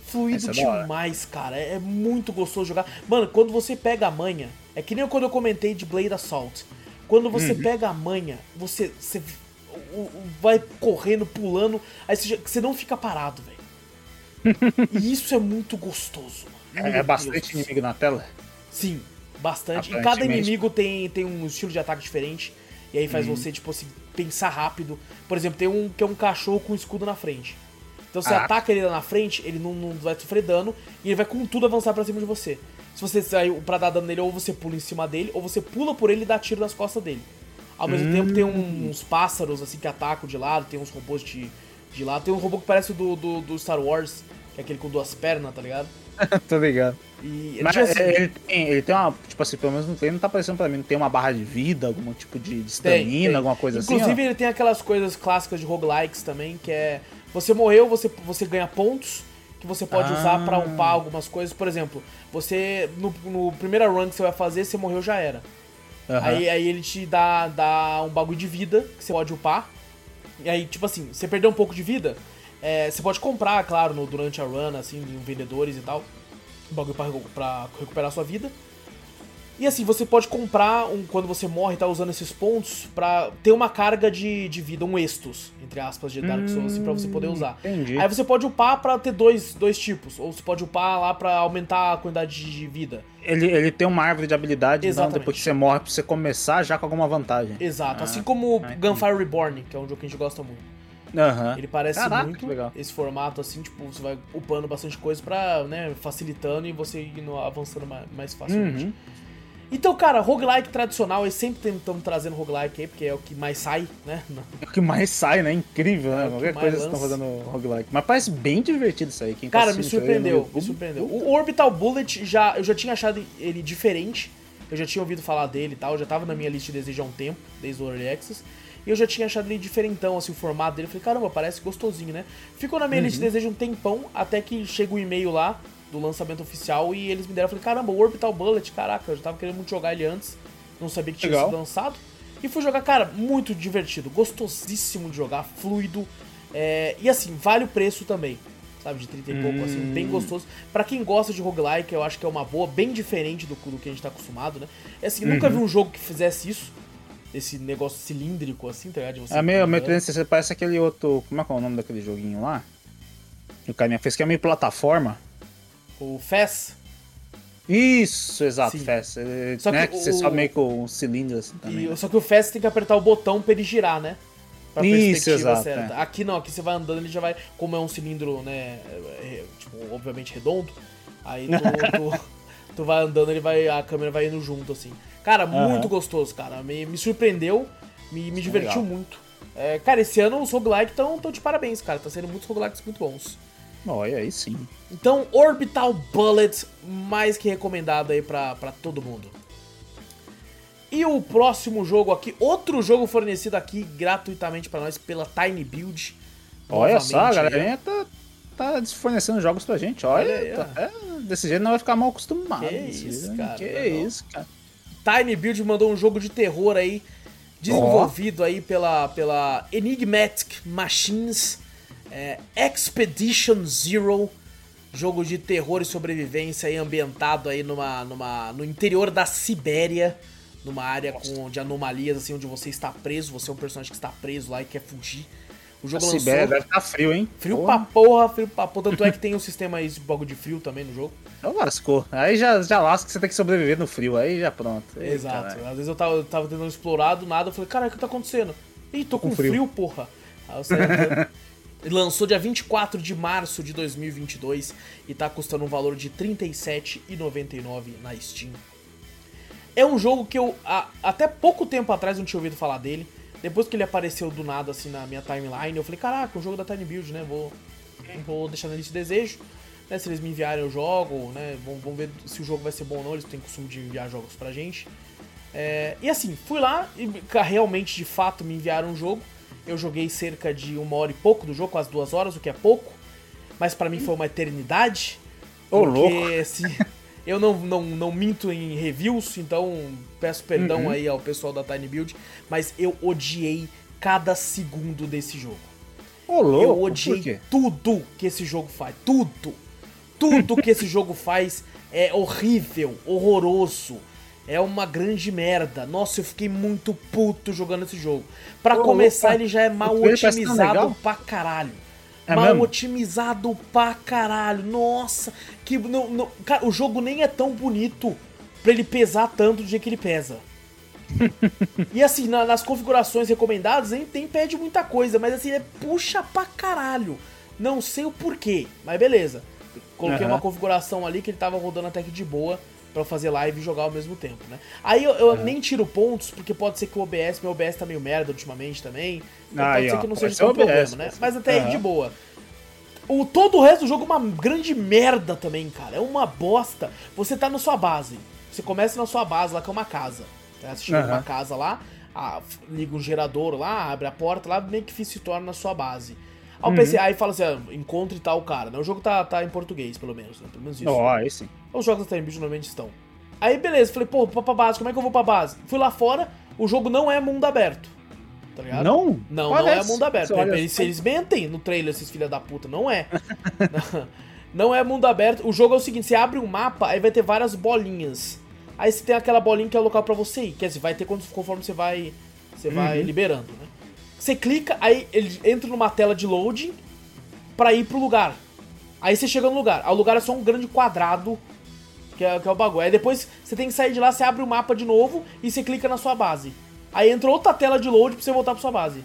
Fluido é demais, cara. É, é, muito gostoso jogar. Mano, quando você pega a manha, é que nem quando eu comentei de Blade Assault. Quando você uhum. pega a manha, você, você vai correndo, pulando, aí você, você não fica parado, velho. *laughs* e isso é muito gostoso. Mano. É, é bastante inimigo na tela? Sim, bastante. E cada inimigo tem, tem um estilo de ataque diferente. E aí faz uhum. você, tipo assim, pensar rápido. Por exemplo, tem um que é um cachorro com um escudo na frente. Então você ah. ataca ele lá na frente, ele não, não, vai sofrer dano e ele vai com tudo avançar pra cima de você. Se você sair pra dar dano nele, ou você pula em cima dele, ou você pula por ele e dá tiro nas costas dele. Ao mesmo hum. tempo tem um, uns pássaros assim que atacam de lado, tem uns robôs de, de lado. Tem um robô que parece do, do, do Star Wars, que é aquele com duas pernas, tá ligado? *laughs* Tô ligado. E, Mas assim, ele, tem, ele tem uma, tipo assim, pelo menos no treino não tá aparecendo pra mim, não tem uma barra de vida, algum tipo de estamina, alguma coisa Inclusive, assim? Inclusive ele tem aquelas coisas clássicas de roguelikes também, que é, você morreu, você, você ganha pontos, que você pode ah. usar para upar algumas coisas. Por exemplo, você, no, no primeira run que você vai fazer, você morreu, já era. Uhum. Aí, aí ele te dá, dá um bagulho de vida, que você pode upar. E aí, tipo assim, você perdeu um pouco de vida, é, você pode comprar, claro, no, durante a run, assim, em vendedores e tal, um bagulho pra, pra recuperar sua vida. E assim, você pode comprar, um, quando você morre, tá usando esses pontos, pra ter uma carga de, de vida, um estus, entre aspas, de Dark Souls, assim, pra você poder usar. Entendi. Aí você pode upar pra ter dois, dois tipos, ou você pode upar lá pra aumentar a quantidade de vida. Ele, ele tem uma árvore de habilidade, então depois que você morre, pra você começar já com alguma vantagem. Exato, ah, assim como ah, Gunfire Reborn, que é um jogo que a gente gosta muito. Uhum. Ele parece Caraca, muito esse formato, assim, tipo, você vai upando bastante coisa pra, né, facilitando e você ir avançando mais, mais facilmente. Uhum. Então, cara, roguelike tradicional, eles sempre estamos trazendo roguelike aí, porque é o que mais sai, né? É o que mais sai, né? Incrível, né? É Qualquer coisa vocês estão fazendo roguelike. Mas parece bem divertido isso aí. Quem tá cara, me surpreendeu, me surpreendeu. O Orbital Bullet, já, eu já tinha achado ele diferente. Eu já tinha ouvido falar dele e tal, já tava na minha lista de desejo há um tempo, desde o Early Access. E eu já tinha achado ele diferentão, assim, o formato dele. Eu falei, caramba, parece gostosinho, né? Ficou na minha uhum. lista de desejo um tempão, até que chega o e-mail lá do lançamento oficial e eles me deram. Eu falei, caramba, o Orbital Bullet, caraca, eu já tava querendo muito jogar ele antes, não sabia que tinha Legal. sido lançado. E fui jogar, cara, muito divertido, gostosíssimo de jogar, fluido. É... E assim, vale o preço também, sabe? De 30 e pouco, hum. assim, bem hum. gostoso. para quem gosta de roguelike, eu acho que é uma boa, bem diferente do, do que a gente tá acostumado, né? É assim, uhum. nunca vi um jogo que fizesse isso esse negócio cilíndrico, assim, tá ligado? Você é meio, meio você parece aquele outro. Como é que é o nome daquele joguinho lá? Que o carinha fez, que é meio plataforma. O Fess? Isso, exato, Sim. Só né, que, que você o... sobe meio com um cilindro assim também. E, só que o Fess tem que apertar o botão pra ele girar, né? pra Isso, exato, certa. é. Aqui não, aqui você vai andando, ele já vai. Como é um cilindro, né? é, tipo, obviamente redondo. Aí tu, *laughs* tu, tu vai andando, ele vai. A câmera vai indo junto, assim. Cara, muito gostoso, cara. Me, me surpreendeu, me, me divertiu legal. muito. É, cara, esse ano os roguelikes estão tão de parabéns, cara. Tá sendo muitos roguelikes muito bons. Olha, aí sim. Então, Orbital Bullet, mais que recomendado aí pra, pra todo mundo. E o próximo jogo aqui, outro jogo fornecido aqui gratuitamente pra nós pela Tiny Build. Olha só, a galerinha tá, tá fornecendo jogos pra gente. Olha, tá- é, desse jeito não vai ficar mal acostumado. Que isso, jeito, cara, Que não é não? isso, cara. Tiny Build mandou um jogo de terror aí, desenvolvido aí pela, pela Enigmatic Machines, é, Expedition Zero, jogo de terror e sobrevivência aí ambientado aí numa, numa, no interior da Sibéria, numa área com, de anomalias, assim, onde você está preso, você é um personagem que está preso lá e quer fugir. O A jogo Sibéria lançou... deve estar frio, hein? Frio Porra. pra porra, frio pra porra. Tanto é que tem um *laughs* sistema aí de bagulho de frio também no jogo. Então lascou. Aí já, já lasca que você tem que sobreviver no frio. Aí já pronto. Ei, Exato. caralho. Às vezes eu tava, eu tava tentando explorar do nada, eu falei, cara, o que tá acontecendo? Ih, tô com, com frio. frio. porra. Aí eu saí *laughs* lançou dia 24 de março de 2022 e tá custando um valor de R$ 37,99 na Steam. É um jogo que eu a- até pouco tempo atrás não tinha ouvido falar dele. Depois que ele apareceu do nada assim na minha timeline, eu falei, caraca, um jogo da Tiny Build, né? Vou, vou deixar na lista de desejo. Né, se eles me enviarem o jogo, né? Vamos, ver se o jogo vai ser bom ou não. Eles têm costume de enviar jogos pra gente. É, e assim, fui lá e realmente, de fato, me enviaram um jogo. Eu joguei cerca de uma hora e pouco do jogo, quase duas horas, o que é pouco. Mas pra mim foi uma eternidade. Ô, porque, louco. se- *laughs* eu não, não, não minto em reviews, então peço perdão Uhum. aí ao pessoal da Tiny Build. Mas eu odiei cada segundo desse jogo. Ô, louco. Eu odiei tudo que esse jogo faz. Tudo. Tudo que esse *laughs* jogo faz é horrível, horroroso. É uma grande merda. Nossa, eu fiquei muito puto jogando esse jogo. Pra Ô, começar, louco, ele já é mal otimizado pra caralho. É mal mesmo? otimizado pra caralho. Nossa, que não, não- cara, o jogo nem é tão bonito pra ele pesar tanto do jeito que ele pesa. *laughs* E assim, na- nas configurações recomendadas nem tem pede muita coisa, mas assim, é puxa pra caralho. Não sei o porquê, mas beleza. Coloquei Aham. uma configuração ali que ele tava rodando até que de boa pra fazer live e jogar ao mesmo tempo, né? Aí eu, eu nem tiro pontos, porque pode ser que o OBS, meu OBS tá meio merda ultimamente também. Então Aí, pode ser ó, que não seja ser tão o OBS, problema, né? ser. Mas até aí Aham. de boa. O, todo o resto do jogo é uma grande merda também, cara. É uma bosta. Você tá na sua base. Você começa na sua base lá, que é uma casa. Né? Você chega Aham. numa casa lá, ah, f- liga um gerador lá, abre a porta lá, meio que se torna na sua base. Aí, Uhum. PC, aí fala assim, ah, encontre tal cara. Né? O jogo tá, tá em português, pelo menos. Né? Pelo menos isso. Ó, aí sim. Os jogos da Time Build normalmente estão. Aí beleza, falei, pô, pra base, como é que eu vou pra base? Fui lá fora, o jogo não é mundo aberto. Tá ligado? Não? Não, Parece. não é mundo aberto. Olha Eles, só. eles mentem no trailer, esses filha da puta. Não é. *laughs* não, é mundo aberto. O jogo é o seguinte: você abre um mapa, aí vai ter várias bolinhas. Aí você tem aquela bolinha que é o local pra você ir. Quer dizer, vai ter conforme você vai, você vai Uhum. liberando, né? Você clica, aí ele entra numa tela de loading pra ir pro lugar. Aí você chega no lugar. O lugar é só um grande quadrado, que é, que é o bagulho. Aí depois você tem que sair de lá, você abre o mapa de novo e você clica na sua base. Aí entra outra tela de load pra você voltar pra sua base.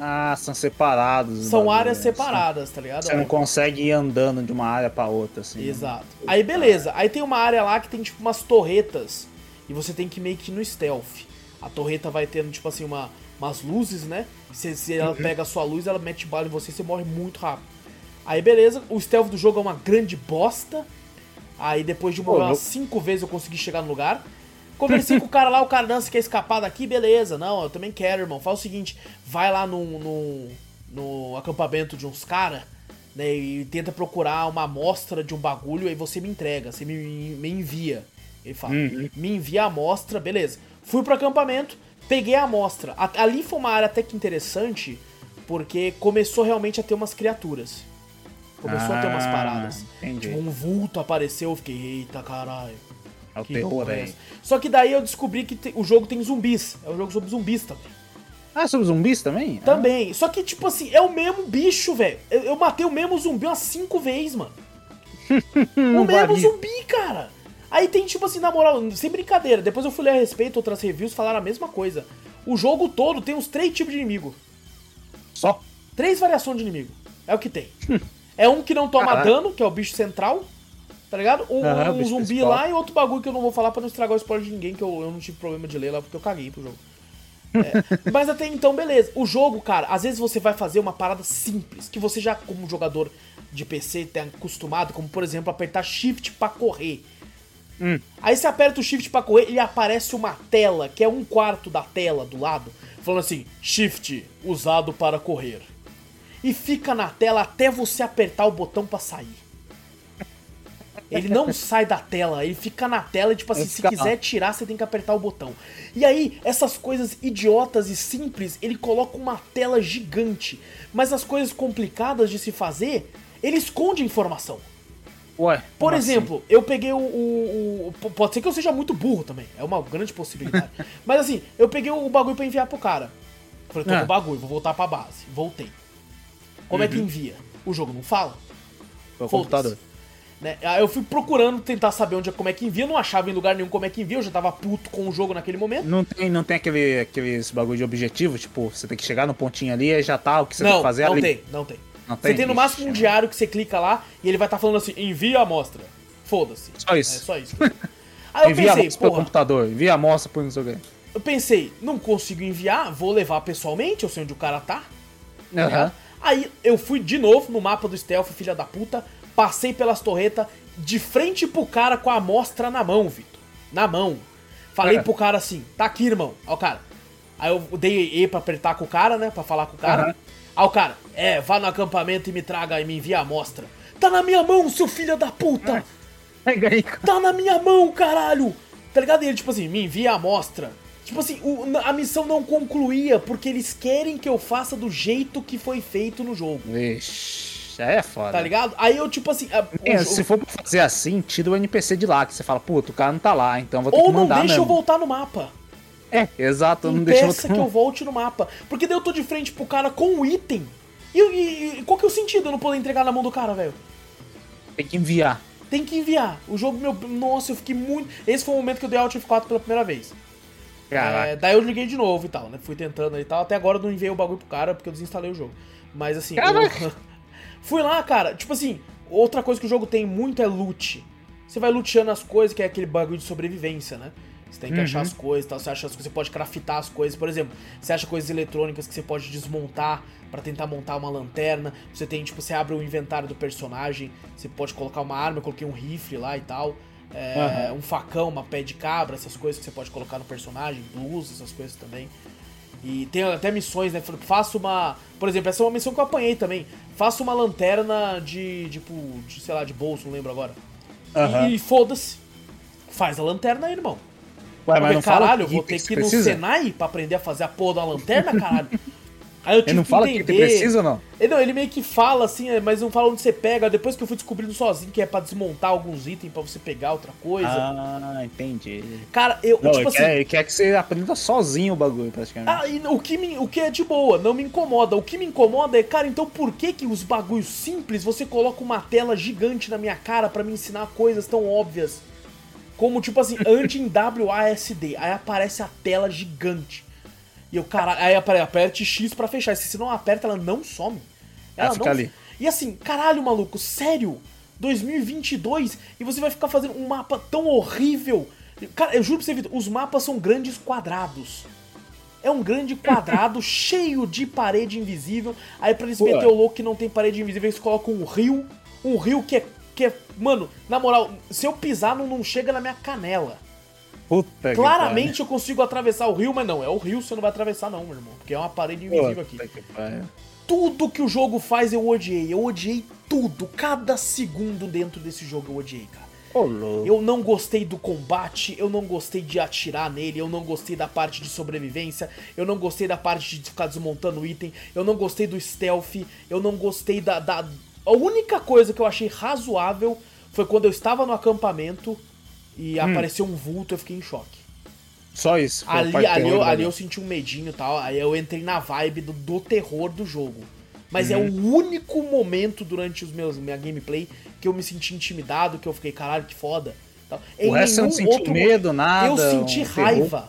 Ah, são separados. os São bagulho, áreas né? separadas, tá ligado? Você não consegue ir andando de uma área pra outra, assim. né? Exato. Aí beleza, aí tem uma área lá que tem tipo umas torretas e você tem que meio que ir no stealth. A torreta vai tendo tipo assim uma, umas luzes, né? Se, se ela Uhum. pega a sua luz, ela mete bala em você e você morre muito rápido. Aí beleza, o stealth do jogo é uma grande bosta. Aí depois de morrer umas eu- cinco vezes eu consegui chegar no lugar. Conversei com o cara lá, o cara, você quer escapar daqui? Beleza, não, eu também quero, irmão. Faz o seguinte, vai lá no, no, no acampamento de uns caras, né, e tenta procurar uma amostra de um bagulho, aí você me entrega, você me, me envia. Ele fala, Uhum. me envia a amostra, beleza. Fui pro acampamento, peguei a amostra. Ali foi uma área até que interessante, porque começou realmente a ter umas criaturas. Começou a ter umas Ah, paradas. entendi. Tipo, um vulto apareceu, eu fiquei, eita caralho. É o Que terror é? Só que daí eu descobri que te- o jogo tem zumbis. É um jogo sobre zumbis também. Ah, sobre zumbis também? Também. Só que, tipo assim, é o mesmo bicho, velho. Eu, eu matei o mesmo zumbi umas cinco vezes, mano. *laughs* o mesmo zumbi, cara. Aí tem, tipo assim, na moral, sem brincadeira. Depois eu fui ler a respeito, outras reviews falaram a mesma coisa. O jogo todo tem uns três tipos de inimigo. Só? Três variações de inimigo. É o que tem. é um que não toma Caraca. dano, que é o bicho central. Tá ligado? Um, Aham, um zumbi principal. lá e outro bagulho que eu não vou falar pra não estragar o spoiler de ninguém, que eu, eu não tive problema de ler lá porque eu caguei pro jogo. É, *laughs* mas até então, beleza. O jogo, cara, às vezes você vai fazer uma parada simples, que você já, como jogador de PC, tem acostumado, como por exemplo, apertar Shift pra correr. Hum. Aí você aperta o Shift pra correr e aparece uma tela, que é um quarto da tela do lado, falando assim: Shift usado para correr. E fica na tela até você apertar o botão pra sair. Ele não *laughs* sai da tela, ele fica na tela e, tipo assim, se quiser tirar, você tem que apertar o botão. E aí, essas coisas idiotas e simples, ele coloca uma tela gigante. Mas as coisas complicadas de se fazer, ele esconde informação. Ué. Por assim? exemplo, eu peguei o, o- o- Pode ser que eu seja muito burro também. É uma grande possibilidade. *laughs* Mas assim, eu peguei o bagulho pra enviar pro cara. Falei, tô Ah. com o bagulho, vou voltar pra base. Voltei. Como é que envia? O jogo não fala? Pelo Foda-se. computador. Né? Aí eu fui procurando tentar saber onde é como é que envia, não achava em lugar nenhum como é que envia, eu já tava puto com o jogo naquele momento. Não tem, não tem aquele, aqueles bagulho de objetivo, tipo, você tem que chegar no pontinho ali e já tá o que você tem não, que fazer não ali. tem, não tem. Não Você tem? tem no máximo um diário que você clica lá e ele vai estar falando assim, envia a amostra. Foda-se. Só isso. É só isso. *laughs* Aí eu Envia a pensei, amostra pelo computador, envia a amostra por não sei o quê. eu pensei, não consigo enviar, vou levar pessoalmente, eu sei onde o cara tá. Aham. Aí eu fui de novo no mapa do stealth, filha da puta, passei pelas torretas, de frente pro cara com a amostra na mão, Vitor. Na mão. Falei É. pro cara assim, tá aqui, irmão. Ó o cara. Aí eu dei E pra apertar com o cara, né? Pra falar com o cara. Aham. Aí o cara, é, vá no acampamento e me traga e me envia a amostra. Tá na minha mão, seu filho da puta! Pega aí, cara. Tá na minha mão, caralho! Tá ligado? E ele, tipo assim, me envia a amostra. Tipo assim, o- a missão não concluía, porque eles querem que eu faça do jeito que foi feito no jogo. Aí é foda. Tá ligado? Aí eu, tipo assim. a- É, se for pra fazer assim, tira o NPC de lá, que você fala, puto, o cara não tá lá, então vou ter Ou que não mandar deixa eu mesmo. voltar no mapa. É, exato, não deixa eu que eu volte no mapa. Porque daí eu tô de frente pro cara com o item. E, e- e qual que é o sentido eu não poder entregar na mão do cara, velho? Tem que enviar. Tem que enviar. O jogo, meu. Nossa, eu fiquei muito. Esse foi o momento que eu dei Alt F4 pela primeira vez. Caraca. É, daí eu liguei de novo e tal, né? Fui tentando e tal. Até agora eu não enviei o bagulho pro cara porque eu desinstalei o jogo. Mas assim. eu-. *laughs* Fui lá, cara. Tipo assim, outra coisa que o jogo tem muito é loot. Você vai luteando as coisas, que é aquele bagulho de sobrevivência, né? Você tem que achar as coisas e tal. Você acha as coisas, você pode craftar as coisas. Por exemplo, você acha coisas eletrônicas que você pode desmontar pra tentar montar uma lanterna. Você tem, tipo, você abre o inventário do personagem. Você pode colocar uma arma, eu coloquei um rifle lá e tal. É, Um facão, uma pé de cabra, essas coisas que você pode colocar no personagem, blusa, essas coisas também. E tem até missões, né? Faça uma. Por exemplo, essa é uma missão que eu apanhei também. Faça uma lanterna de. Tipo, de, sei lá, de bolso, não lembro agora. E- Aham. E, foda-se. Faz a lanterna aí, irmão. Ué, falei, não caralho, eu que vou ter que que ir no? Senai pra aprender a fazer a porra da lanterna, caralho. Aí eu tive Ele não que fala que entender. item precisa ou não? Ele, não, ele meio que fala assim, é, mas não fala onde você pega. Depois que eu fui descobrindo sozinho que é pra desmontar alguns itens pra você pegar outra coisa. Ah, entendi. Cara, eu, Não, tipo ele, assim. quer, ele quer que você aprenda sozinho o bagulho, praticamente. Ah, e o que, me, o que é de boa, não me incomoda. O que me incomoda é, cara, então por que que os bagulhos simples você coloca uma tela gigante na minha cara pra me ensinar coisas tão óbvias? Como, tipo assim, anti em WASD. Aí aparece a tela gigante. E eu, caralho, aí aperte X pra fechar. Se você não aperta, ela não some. Ela Ela fica não... ali. E assim, caralho, maluco, sério? 2022 e você vai ficar fazendo um mapa tão horrível. Cara, eu juro pra você, Vitor, os mapas são grandes quadrados. É um grande quadrado *laughs* cheio de parede invisível. Aí pra eles Pô. meter o louco que não tem parede invisível, eles colocam um rio. Um rio que é. Que é mano, na moral, se eu pisar, não, não chega na minha canela. Puta que Claramente eu consigo atravessar o rio, mas não, é o rio, você não vai atravessar, não, meu irmão. Porque é uma parede invisível aqui que tudo que o jogo faz eu odiei. Eu odiei tudo. Cada segundo dentro desse jogo eu odiei, cara. Eu não gostei do combate, eu não gostei de atirar nele, eu não gostei da parte de sobrevivência, eu não gostei da parte de ficar desmontando item, eu não gostei do stealth, eu não gostei da. da... A única coisa que eu achei razoável foi quando eu estava no acampamento e apareceu um vulto, eu fiquei em choque. Só isso. Ali, ali, terror eu, ali eu senti um medinho e tal, aí eu entrei na vibe do, do terror do jogo. Mas é Uhum. o único momento durante os meus minha gameplay que eu me senti intimidado, que eu fiquei, caralho, que foda. Em O resto você não outro medo, nada, Eu senti um terror? raiva.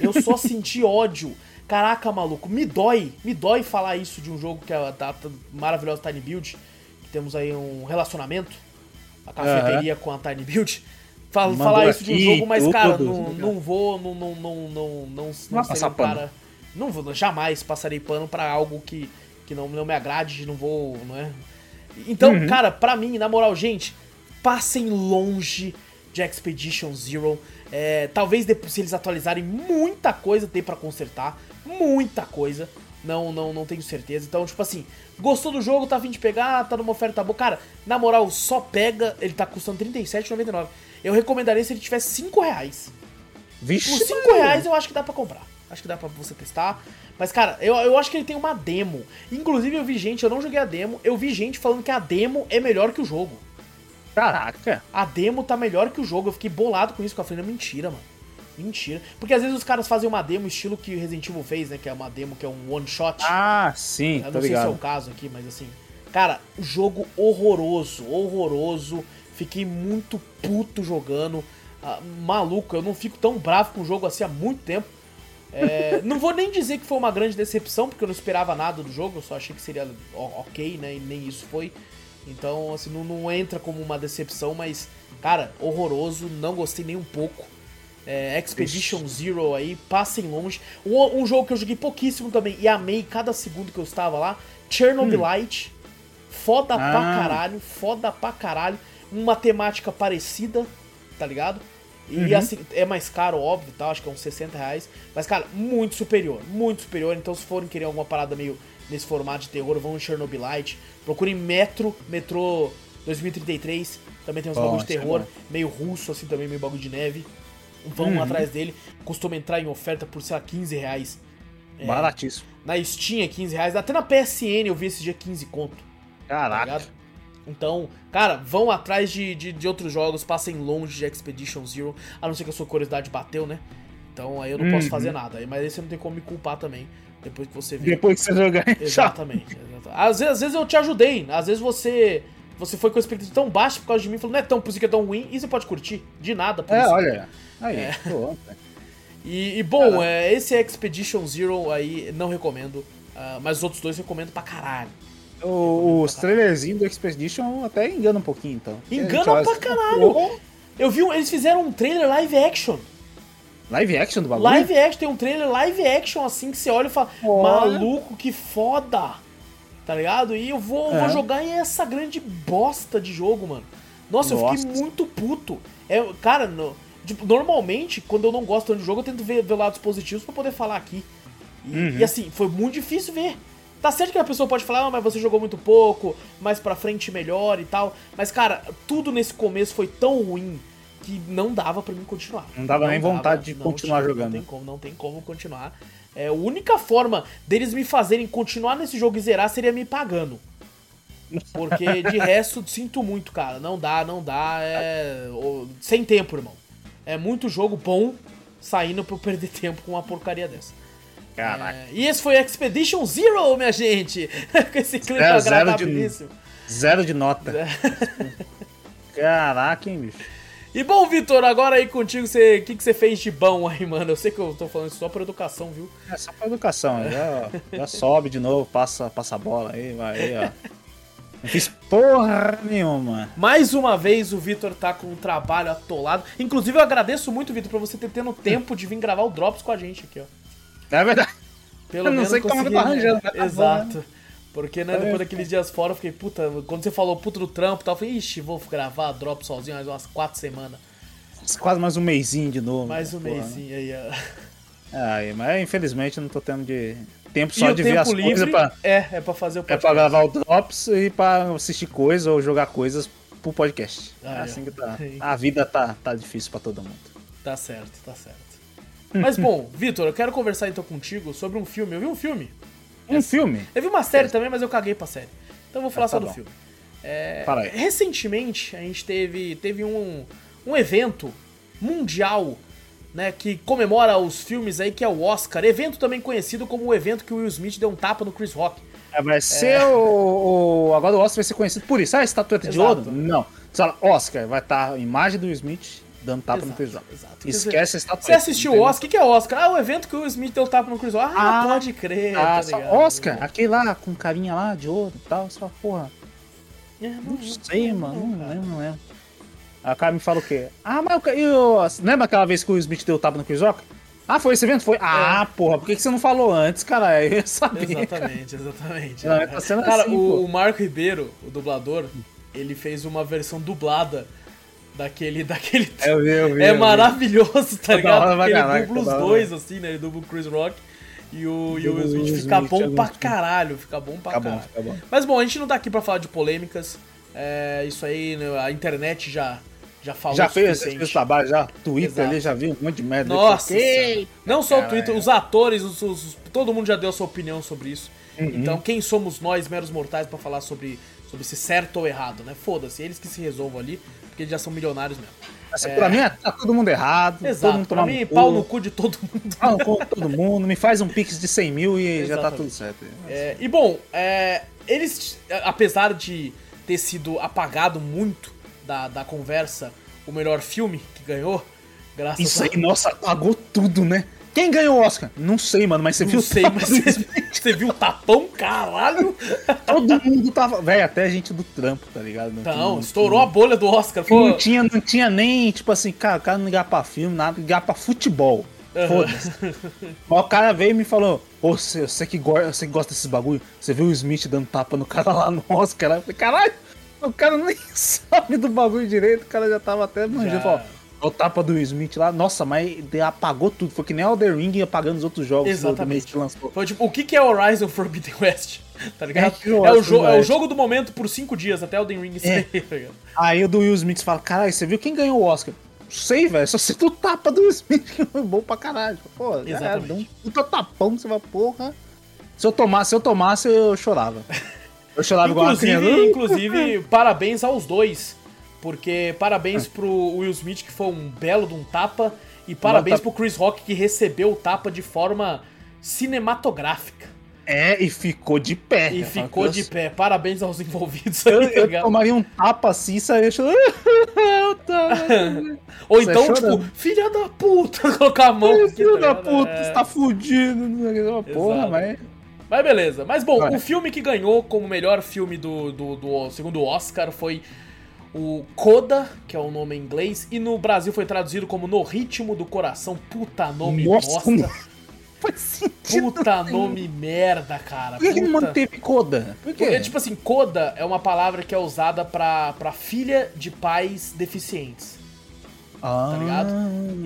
Eu só senti ódio. *laughs* Caraca, maluco, me dói, me dói falar isso de um jogo que é a data maravilhosa Tiny Build, que temos aí um relacionamento, a cafeteria com a Tiny Build. Fal- Mandou falar isso de um jogo, mas tudo, cara, não, tudo. não vou, não, não, não, não, não, não serei um cara, não vou, jamais passarei pano pra algo que, que não, não me agrade, não vou, não é? Então, Uhum. cara, pra mim, na moral, gente, passem longe de Expedition Zero. É, talvez depois, se eles atualizarem, muita coisa tem pra consertar. Muita coisa. Não, não, não tenho certeza. Então, tipo assim, gostou do jogo, tá a fim de pegar, tá numa oferta boa. Cara, na moral, só pega. Ele tá custando R$37,99. Eu recomendaria se ele tivesse 5 reais. Vixe, Por 5 mano. reais eu acho que dá pra comprar. Acho que dá pra você testar. Mas, cara, eu, eu acho que ele tem uma demo. Inclusive, eu vi gente, eu não joguei a demo, eu vi gente falando que a demo é melhor que o jogo. Caraca. A demo tá melhor que o jogo. Eu fiquei bolado com isso, porque eu falei, não, mentira, mano. Mentira. Porque às vezes os caras fazem uma demo estilo que Resident Evil fez, né? Que é uma demo que é um one shot. Ah, sim, Eu não sei se é o caso aqui, mas assim. Cara, jogo horroroso, horroroso. Fiquei muito puto jogando. Ah, maluco, eu não fico tão bravo com o jogo assim há muito tempo. É, *laughs* não vou nem dizer que foi uma grande decepção, porque eu não esperava nada do jogo, eu só achei que seria ok, né? E nem isso foi. Então, assim, não, não entra como uma decepção, mas, cara, horroroso, não gostei nem um pouco. É, Expedition Zero aí, passem longe. Um, um jogo que eu joguei pouquíssimo também e amei cada segundo que eu estava lá. Chernobylite. Foda pra Ah. caralho, foda pra caralho. Uma temática parecida, tá ligado? E assim, é mais caro, óbvio, tal, acho que é uns 60 reais. Mas, cara, muito superior, muito superior. Então, se forem querer alguma parada meio nesse formato de terror, vão em Chernobylite. Procurem Metro, Metrô 2033. Também tem uns Bom, bagulho de é terror, bom. meio russo, assim, também, meio bagulho de neve. Vão Uhum. atrás dele. Costuma entrar em oferta por, sei lá, 15 reais. É. Baratíssimo. Na Steam é 15 reais. Até na PSN eu vi esse dia 15 conto. Tá Caraca. ligado? Então, cara, vão atrás de, de, de outros jogos, passem longe de Expedition Zero, a não ser que a sua curiosidade bateu, né? Então aí eu não posso Uhum. fazer nada. Mas aí você não tem como me culpar também, depois que você vê. Depois que você jogar. Exatamente. *laughs* exata- Às vezes, às vezes eu te ajudei, às vezes você você foi com a expectativa tão baixa por causa de mim, falou, não é tão música é tão ruim, e você pode curtir, de nada por É, isso. olha. Aí, É. pronto. E, e, bom, é, esse Expedition Zero aí não recomendo, ah, mas os outros dois recomendo pra caralho. O, os trailerzinhos do Expedition até engana um pouquinho, então. Engana pra assim, caralho. pô, Eu vi, eles fizeram um trailer live action. Live action do bagulho? Live action, tem um trailer live action assim que você olha e fala, Olha. maluco, que foda! Tá ligado? E eu vou, É. vou jogar em essa grande bosta de jogo, mano. Nossa, eu fiquei Nossa. muito puto. É, cara, no- tipo, normalmente, quando eu não gosto tanto de jogo, eu tento ver, ver lados positivos pra poder falar aqui. E, Uhum. e, assim, foi muito difícil ver. Tá certo que a pessoa pode falar, ah, mas você jogou muito pouco, mais pra frente melhor e tal. Mas, cara, tudo nesse começo foi tão ruim que não dava pra mim continuar. Não dava nem vontade de não continuar jogando. Não tem como, não tem como continuar. É, a única forma deles me fazerem continuar nesse jogo e zerar seria me pagando. Porque de *laughs* resto, sinto muito, cara. Não dá, não dá. É... Sem tempo, irmão. É muito jogo bom saindo pra eu perder *laughs* tempo com uma porcaria dessa. Caraca. É, E esse foi Expedition Zero, minha gente! *laughs* com esse clipe Zero, zero de- agradabilíssimo. Zero de nota. Caraca, hein, bicho. E bom, Vitor, agora aí contigo, você- o que, que você fez de bom aí, mano? Eu sei que eu tô falando isso só por educação, viu? É só pra educação. Já, já sobe de novo, passa, passa a bola aí, vai aí, ó. Não fiz porra nenhuma. Mais uma vez o Vitor tá com um trabalho atolado. Inclusive, eu agradeço muito, Vitor, por você ter tendo tempo de vir gravar o Drops com a gente aqui, ó. É verdade. Pelo Eu não menos sei como eu tô arranjando, né? Tá bom, Exato. Porque, né, É. depois daqueles dias fora, eu fiquei, puta, quando você falou puta do trampo e tal, eu falei, ixi, vou gravar Drops sozinho mais umas quatro semanas. Quase mais um mêsinho de novo. Mais um porra. mêsinho aí, ó. Mas infelizmente eu não tô tendo de tempo E só o de ver as tempo coisas livre pra, é, é pra fazer o é pra podcast. gravar o Drops e pra assistir coisas ou jogar coisas pro podcast. Ah, é é. assim que tá. A vida tá, tá difícil pra todo mundo. Tá certo, tá certo. Mas bom, Vitor, eu quero conversar então contigo sobre um filme. Eu vi um filme. Um filme? Eu vi uma série também, mas eu caguei pra série. Então eu vou falar tá só do bom. filme. É, Fala aí. recentemente a gente teve, teve um, um evento mundial né, que comemora os filmes aí, que é o Oscar. Evento também conhecido como o evento que o Will Smith deu um tapa no Chris Rock. É, vai ser o, o- Agora o Oscar vai ser conhecido por isso. Ah, estatueta de Exato. ouro? Não. Oscar, vai estar a imagem do Will Smith dando tapa no Exato, Chris Rock. exato. Esquece a estatueta. Você assistiu o? Oscar? O que é Oscar? Ah, o evento que o Smith deu tapa no Chris Rock. Ah, Ah, pode crer. Ah, tá? Oscar, aquele lá com carinha lá de ouro e tal, só porra. É, Não sei, mano, não lembro, não lembro. O cara me fala o quê? Ah, mas o ca- e o- Lembra aquela vez que o Smith deu tapa no Chris Rock? Ah, foi esse evento? Foi. Ah, porra, por que, que você não falou antes, cara? *laughs* Eu ia saber. Exatamente, exatamente. Não, tá sendo Cara, assim, o, o Marco Ribeiro, o dublador, ele fez uma versão dublada daquele. daquele... *laughs* Eu vi, eu vi. é eu vi. maravilhoso, tá da ligado? Porque ele dubla os dois, assim, né? Ele dubla o Chris Rock e o, e o Will Smith. Will Fica Smith, bom pra caralho, fica bom pra Fica bom, caralho. fica bom. Mas bom, a gente não tá aqui pra falar de polêmicas. É, isso aí, né, a internet já, já falou Já fez esse trabalho já? Twitter Exato. ali já viu um monte de merda. Nossa, não só o. Twitter, os atores, os, os- todo mundo já deu a sua opinião sobre isso. Uhum. Então, quem somos nós, meros mortais, pra falar sobre, sobre se certo ou errado, né? Foda-se, eles que se resolvam ali, porque eles já são milionários mesmo. Assim, Pra mim, tá todo mundo errado. todo Exato, mundo pra mim, pau no cu de todo mundo. *laughs* Pau no cu de todo mundo. Me faz um pix de 100 mil e já tá Exatamente. tudo certo. É, e bom, é, eles, apesar de ter sido apagado muito da, da conversa o melhor filme que ganhou, graças Isso a... aí, nossa, apagou tudo, né? Quem ganhou o Oscar? Não sei, mano, mas você Não viu o sei, *laughs* mas você, você viu o tapão? Caralho! Todo mundo tava. Velho, até gente do trampo, tá ligado? Não, estourou a bolha do Oscar. Não Foi... tinha, não tinha nem, tipo assim, cara, o cara não ligar pra filme, nada, ligar pra futebol. Foda-se. *laughs* O cara veio e me falou: Ô, você, você, que go- você que gosta desses bagulho, você viu o Smith dando tapa no cara lá no Oscar? Eu falei, caralho, o cara nem *laughs* sabe do bagulho direito, o cara já tava até manjando. Já. Falou, o tapa do Smith lá, nossa, mas apagou tudo. Foi que nem o The Ring apagando os outros jogos Exatamente. que lançou. Foi tipo, o que que é Horizon Forbidden *laughs* West? Tá ligado? É, que É, o, jo é o jogo do momento por cinco dias, até o The Ring sair, tá ligado? Aí o do Will Smith fala: caralho, você viu quem ganhou o Oscar? Não sei, velho, só sei do tapa do Smith, que foi bom pra caralho. Pô, era, Exatamente. deu um puta tapão, você vai, porra. Se eu tomasse, se eu tomasse, eu chorava. Eu chorava igual uma criança. Inclusive, parabéns aos dois. Porque parabéns pro Will Smith, que foi um belo de um tapa. E parabéns pro Chris Rock, que recebeu o tapa de forma cinematográfica. É, e ficou de pé. E falo, ficou de pé. Parabéns aos envolvidos Eu, aí, tá eu tomaria um tapa assim e sairia chorando. *laughs* Tava- Ou Sai então, chorando. tipo, filha da puta, *laughs* colocar a mão tá da ligado? puta, É. você tá fudido. Porra, Exato. mas. Mas beleza. Mas bom, Vai. o filme que ganhou como melhor filme do, do, do segundo Oscar foi o Coda, que é o nome em inglês, e no Brasil foi traduzido como No Ritmo do Coração. Puta nome Nossa, bosta. faz sentido. Puta nome merda, cara. Por que, Puta. manteve coda? Por quê? Porque, tipo assim, coda é uma palavra que é usada pra, pra filha de pais deficientes. ah, tá ligado?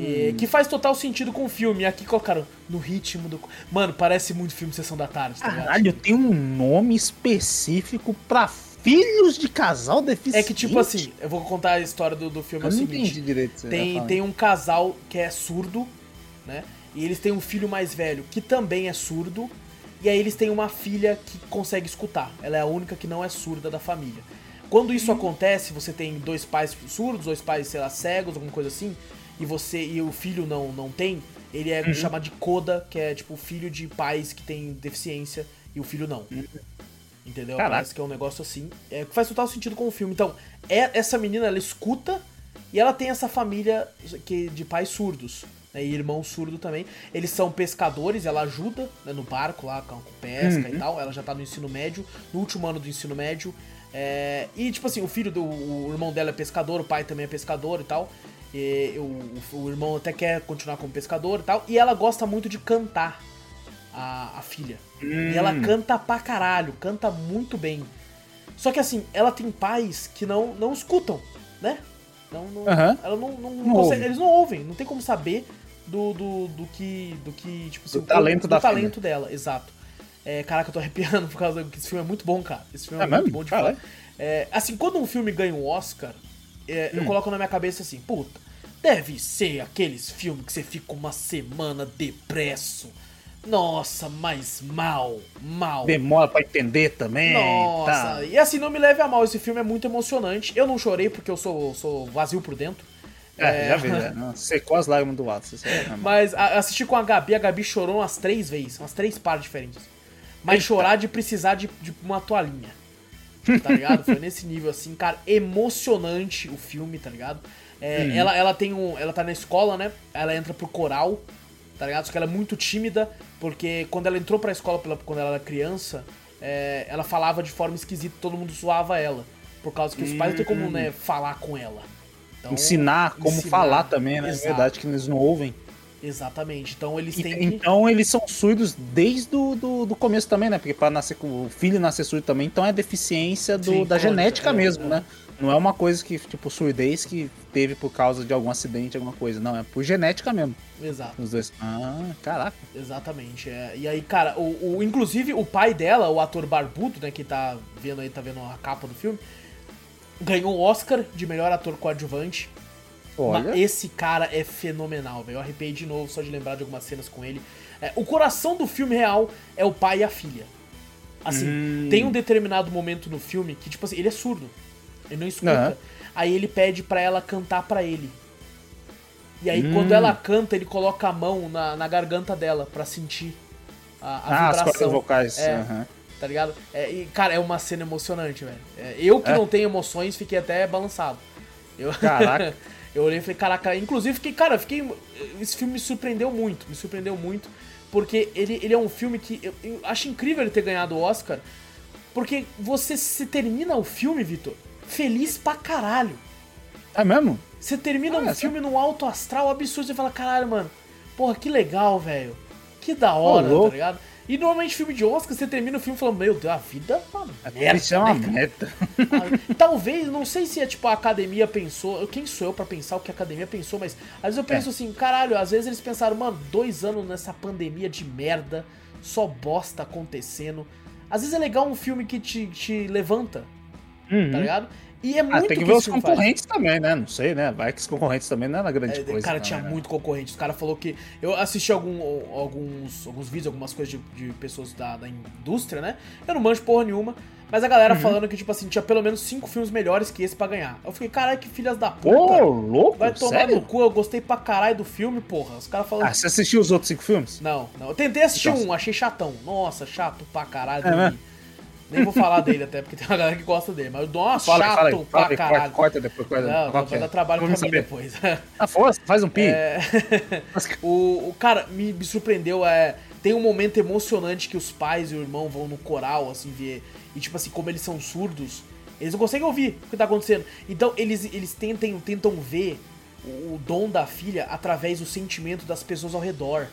E- que faz total sentido com o filme. Aqui colocaram no ritmo do. Mano, parece muito filme Sessão da Tarde, tá ligado? Caralho, tem um nome específico pra filhos de casal deficiente. É que, tipo assim, eu vou contar a história do, do filme. eu é não seguinte: entendi direito. tem, tem um casal que é surdo, né? E eles têm um filho mais velho que também é surdo. E aí eles têm uma filha que consegue escutar. Ela é a única que não é surda da família. Quando isso acontece, você tem dois pais surdos, dois pais, sei lá, cegos, alguma coisa assim, e você e o filho não, não tem, ele é Uhum. chamado de coda, que é tipo filho de pais que têm deficiência e o filho não. Entendeu? Caraca. Parece que é um negócio assim. É, que faz total sentido com o filme. Então, é, essa menina, ela escuta e ela tem essa família que, de pais surdos. Né, e irmão surdo também. Eles são pescadores, ela ajuda né, no barco lá com, com pesca Uhum. e tal. Ela já tá no ensino médio, no último ano do ensino médio. É, e, tipo assim, o filho do. O irmão dela é pescador, o pai também é pescador e tal. E, o, o irmão até quer continuar como pescador e tal. E ela gosta muito de cantar, a, a filha. E ela canta pra caralho, canta muito bem. Só que assim, ela tem pais que não, não escutam, né? Não, não, Aham. ela não, não, não Não consegue- ouve. eles não ouvem, não tem como saber do, do, do que. Do que, tipo assim, Do talento do da talento dela, exato. É, caraca, eu tô arrepiando por causa que esse filme é muito bom, cara. Esse filme é, É muito bom de falar. É, assim, quando um filme ganha um Oscar, é, Hum. eu coloco na minha cabeça assim, puta, deve ser aqueles filmes que você fica uma semana depresso. Nossa, mas mal, mal. Demora pra entender também. Nossa, tá. e assim, não me leve a mal, esse filme é muito emocionante. Eu não chorei porque eu sou, sou vazio por dentro. É, já vi, né? Secou as lágrimas do lado. Mano? Mas a- assisti com a Gabi, a Gabi chorou umas três vezes, umas três partes diferentes. Mas chorar de precisar de, de uma toalhinha. Tá ligado? Foi nesse nível assim, cara, emocionante o filme, tá ligado? É, ela, ela tem um. Ela tá na escola, né? Ela entra pro coral, tá ligado? Só que ela é muito tímida, porque quando ela entrou pra escola pela, quando ela era criança, é, ela falava de forma esquisita, todo mundo zoava ela. Por causa que os pais não tem como, né, falar com ela. Então, ensinar como ensinar. falar também, né? É verdade que eles não ouvem. Exatamente. Então eles E- têm que. Então eles são surdos desde o do, do começo também, né? Porque para nascer o filho nascer surdo também, então é deficiência do, Sim, da genética é, mesmo, é. né? Não é uma coisa que, tipo, surdez que teve por causa de algum acidente, alguma coisa. Não, é por genética mesmo. Exato. Os dois. Ah, caraca. Exatamente. é. E aí, cara, o, o- inclusive o pai dela, o ator barbudo, né, que tá vendo aí, tá vendo a capa do filme, ganhou o Oscar de melhor ator coadjuvante. Olha. Mas esse cara é fenomenal, velho. Eu arrepiei de novo só de lembrar de algumas cenas com ele. É, o coração do filme real é o pai e a filha. Assim, Hum. tem um determinado momento no filme que, tipo assim, ele é surdo. Ele não escuta. Aham. Aí ele pede pra ela cantar pra ele. E aí, Hum. quando ela canta, ele coloca a mão na, na garganta dela pra sentir a, a ah, as vibração. cordas vocais. É. aham. Tá ligado? É, e, cara, é uma cena emocionante, velho. É, eu que É? não tenho emoções, fiquei até balançado. Eu, *laughs* Caraca. eu olhei e falei, caraca, inclusive fiquei, cara, fiquei. Esse filme me surpreendeu muito, me surpreendeu muito. Porque ele, ele é um filme que. Eu, eu acho incrível ele ter ganhado o Oscar. Porque você se termina o filme, Vitor, feliz pra caralho. É mesmo? Você termina Ah, um essa- filme num alto astral absurdo, você fala, caralho, mano, porra, que legal, velho. Que da hora, tá ligado? E normalmente filme de Oscar, você termina o filme falando, meu Deus, a vida é uma merda. Isso é uma né, meta. Ah, Talvez, não sei se é tipo a academia pensou. Quem sou eu pra pensar o que a academia pensou, mas às vezes eu penso É. assim, caralho, às vezes eles pensaram, mano, dois anos nessa pandemia de merda, só bosta acontecendo. Às vezes é legal um filme que te, te levanta, Uhum. tá ligado? E é Ah, muito tem que que ver os filme faz. concorrentes também, né? Não sei, né? Vai que os concorrentes também não é uma grande É, coisa. cara, não, tinha né? muito concorrente. Os caras falou que. Eu assisti algum, alguns, alguns vídeos, algumas coisas de, de pessoas da, da indústria, né? Eu não manjo porra nenhuma. Mas a Uhum. galera falando que, tipo assim, tinha pelo menos cinco filmes melhores que esse pra ganhar. Eu fiquei, caralho, que filhas da puta. Ô, louco? Vai tomar Sério? no cu, eu gostei pra caralho do filme, porra. Os caras falando. Ah, você assistiu os outros cinco filmes? Não, não. Eu tentei assistir Então- um, achei chatão. Nossa, chato pra caralho. É? Nem vou falar dele até, porque tem uma galera que gosta dele. Mas, nossa, Fala aí, chato fala fala pra aí, caralho. corta, depois. Corta, Não, vai é? dar trabalho Vamos pra mim saber. depois. *laughs* Ah, força, faz um pi. É, *laughs* o, o cara me, me surpreendeu é tem um momento emocionante que os pais e o irmão vão no coral assim ver e tipo assim como eles são surdos eles não conseguem ouvir o que tá acontecendo então eles eles tentam tentam ver o, o dom da filha através do sentimento das pessoas ao redor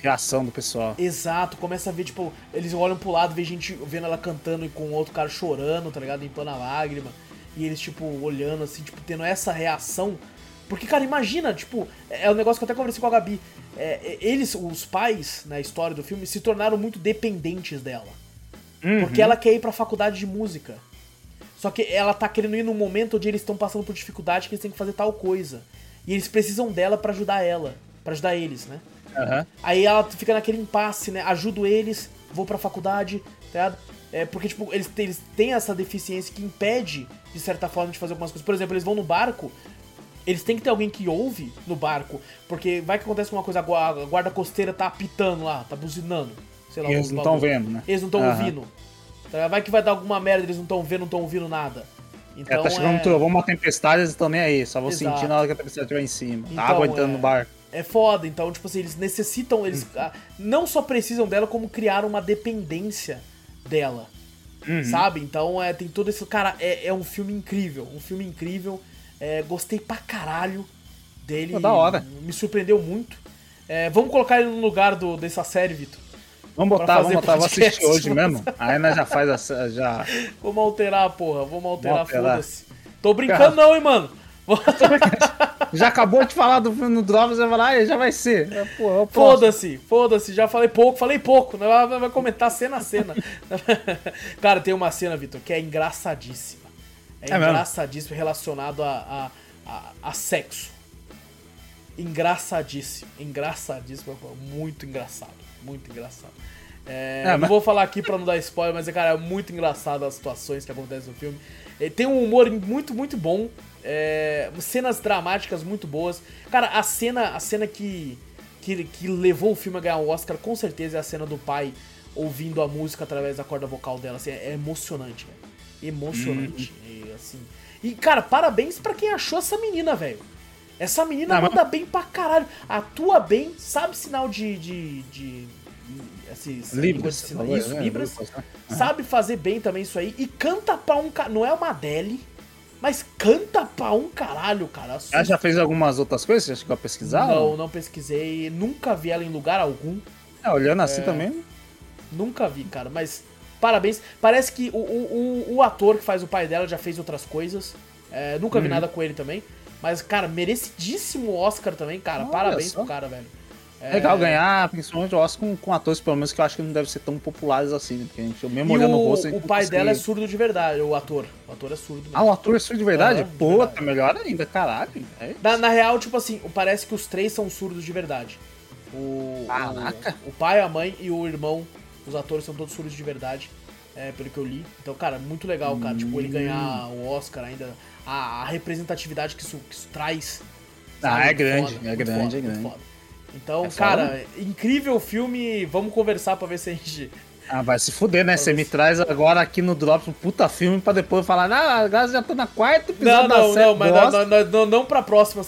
reação do pessoal. exato começa a ver tipo eles olham pro lado vê gente vendo ela cantando e com outro cara chorando tá ligado limpando a lágrima e eles tipo olhando assim tipo tendo essa reação porque, cara, imagina, tipo, é um negócio que eu até conversei com a Gabi. É, é, eles, os pais, na história do filme, se tornaram muito dependentes dela. Porque ela quer ir pra faculdade de música. Só que ela tá querendo ir num momento onde eles estão passando por dificuldade que eles têm que fazer tal coisa. E eles precisam dela pra ajudar ela. pra ajudar eles, né? Aham. Aí ela fica naquele impasse, né? Ajudo eles, vou pra faculdade, tá? É, porque, tipo, eles, têm- eles têm essa deficiência que impede, de certa forma, de fazer algumas coisas. Por exemplo, eles vão no barco, eles têm que ter alguém que ouve no barco, porque vai que acontece uma coisa, a gua- a guarda costeira tá apitando lá, tá buzinando. Sei lá, eles não estão vendo, né? Eles não estão Aham. ouvindo. Tá? Vai que vai dar alguma merda, eles não estão vendo, não estão ouvindo nada. Então, é, tá chegando é... um trovão, uma tempestade, eles estão nem aí. Só vão Exato. sentir na hora que a tempestade estiver em cima. Então, água entrando é- no barco. É foda, então, tipo assim, eles necessitam, eles Hum. ah, não só precisam dela, como criar uma dependência dela, Uhum. sabe? Então, é, tem todo esse... Cara, é, é um filme incrível, um filme incrível, é, gostei pra caralho dele. Pô, da hora. Me surpreendeu muito. É, vamos colocar ele no lugar do, dessa série, Vitor. Vamos botar, vamos botar. Vou assistir hoje mesmo. Aí nós já faz a. Já... Vamos alterar, porra, vamos alterar, Vamos alterar. foda-se. Tô brincando não, hein, mano. Já acabou de falar do filme no Drops, você vai "Ah, já vai ser. É, é. Foda-se, foda-se, já falei pouco, falei pouco, né? vai, vai comentar cena a cena. *laughs* Cara, tem uma cena, Vitor, que é engraçadíssima. É, É engraçadíssimo relacionado a, a, a, a sexo. Engraçadíssimo, engraçadíssimo, muito engraçado, muito engraçado. É, É, não mas- vou falar aqui pra não dar spoiler, mas, cara, é muito engraçado as situações que acontecem no filme. É, Tem um humor muito, muito bom. É, cenas dramáticas muito boas. Cara, a cena, a cena que, que, que levou o filme a ganhar o Oscar, com certeza, é a cena do pai ouvindo a música através da corda vocal dela. Assim, é emocionante, velho. Emocionante. E, assim. E, cara, parabéns pra quem achou essa menina, velho. Essa menina Não, mas- manda bem pra caralho. Atua bem, sabe sinal de. de, de esses língua de sinal- Isso, né? Libras. né? Sabe fazer bem também isso aí. E canta pra um. Não é uma Adele, mas canta pra um caralho, cara. Ela já fez algumas outras coisas? Você chegou a pesquisar? Não, não pesquisei. Nunca vi ela em lugar algum. É, olhando assim também. Nunca vi, cara. Mas parabéns. Parece que o, o, o, o ator que faz o pai dela já fez outras coisas. É, nunca vi Uhum. nada com ele também. Mas, cara, merecidíssimo Oscar também, cara. Olha parabéns só. pro cara, velho. É legal ganhar, principalmente o Oscar com, com atores, pelo menos, que eu acho que não devem ser tão populares assim, né? Porque a gente, mesmo E olhando o, o rosto, o pai dela é surdo de verdade, o ator. O ator é surdo. mesmo. Ah, o ator é surdo de verdade? De Pô, verdade. tá melhor ainda, caralho. É. Na, na real, tipo assim, parece que os três são surdos de verdade. O, Caraca. o, o pai, a mãe e o irmão, os atores são todos surdos de verdade, é, pelo que eu li. Então, cara, muito legal, cara. Tipo, ele ganhar o Oscar ainda, a, a representatividade que isso, que isso traz. Ah, sabe? é grande, foda, é grande, foda, é grande. Então, É cara, incrível filme. Vamos conversar pra ver se a gente. Ah, vai se fuder, né? Você me traz agora aqui no Drops um puta filme pra depois falar, ah, agora já tô na quarta Não, episódio não, série. não, mas não, não, não, não pra próxima,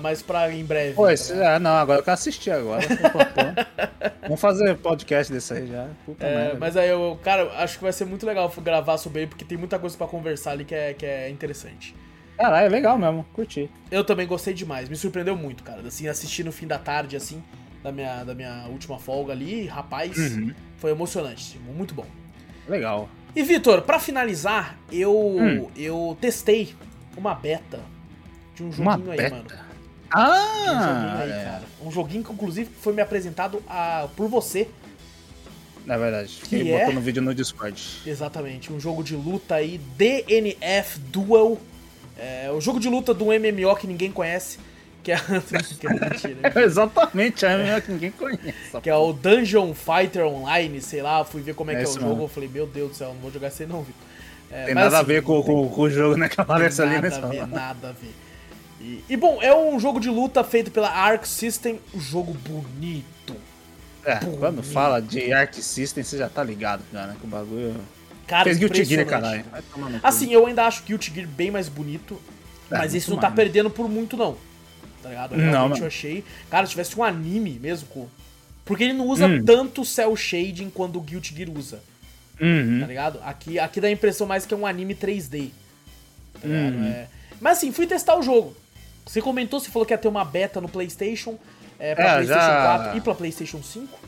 mas pra em breve. Pô, esse, ligado? ah, não, agora eu quero assistir agora. *laughs* Vamos fazer podcast desse aí já. Puta É, merda. mas aí eu, cara, acho que vai ser muito legal gravar sobre ele, porque tem muita coisa pra conversar ali que é, que é interessante. Caralho, é legal mesmo, curti. Eu também gostei demais, me surpreendeu muito, cara. Assim, assistir no fim da tarde, assim, da minha, da minha última folga ali, rapaz, Uhum. foi emocionante, muito bom. Legal. E Vitor, pra finalizar, eu Hum. eu testei uma beta de um Uma joguinho aí, beta? mano. Um joguinho Ah, aí, é. cara. Um joguinho que inclusive foi me apresentado a, por você. Na verdade, Que é? botando vídeo no Discord. Exatamente, um jogo de luta aí, DNF Duel. É, o jogo de luta do MMO que ninguém conhece, que é, que *laughs* *laughs* é mentira, né? Exatamente, é melhor que ninguém conhece. que é o Dungeon Fighter Online, sei lá, fui ver como é, É que é o jogo, mesmo. eu falei, meu Deus do céu, não vou jogar isso aí não, Vitor. É, Tem nada a assim, ver com, com- com o jogo, né? Que aparece ali nada nessa a ver, nada a ver. E, e, bom, é um jogo de luta feito pela Arc System, um jogo bonito. É, Bonito. quando fala de Arc System, você já tá ligado, cara, que o bagulho. Cara, Fez Guilty Gear, caralho. Vai tomar no cu. Assim, eu ainda acho Guilty Gear bem mais bonito, É, mas isso muito não tá mais. perdendo por muito, não. Tá ligado? Não, Realmente mano. eu achei. Cara, se tivesse um anime mesmo, com. Porque ele não usa Hum. tanto cel shading quando o Guilty Gear usa, Uhum. tá ligado? Aqui, aqui dá a impressão mais que é um anime 3D. Tá? Uhum. É. Mas assim, fui testar o jogo. Você comentou, você falou que ia ter uma beta no PlayStation, é, pra É, PlayStation já- 4 e pra PlayStation 5.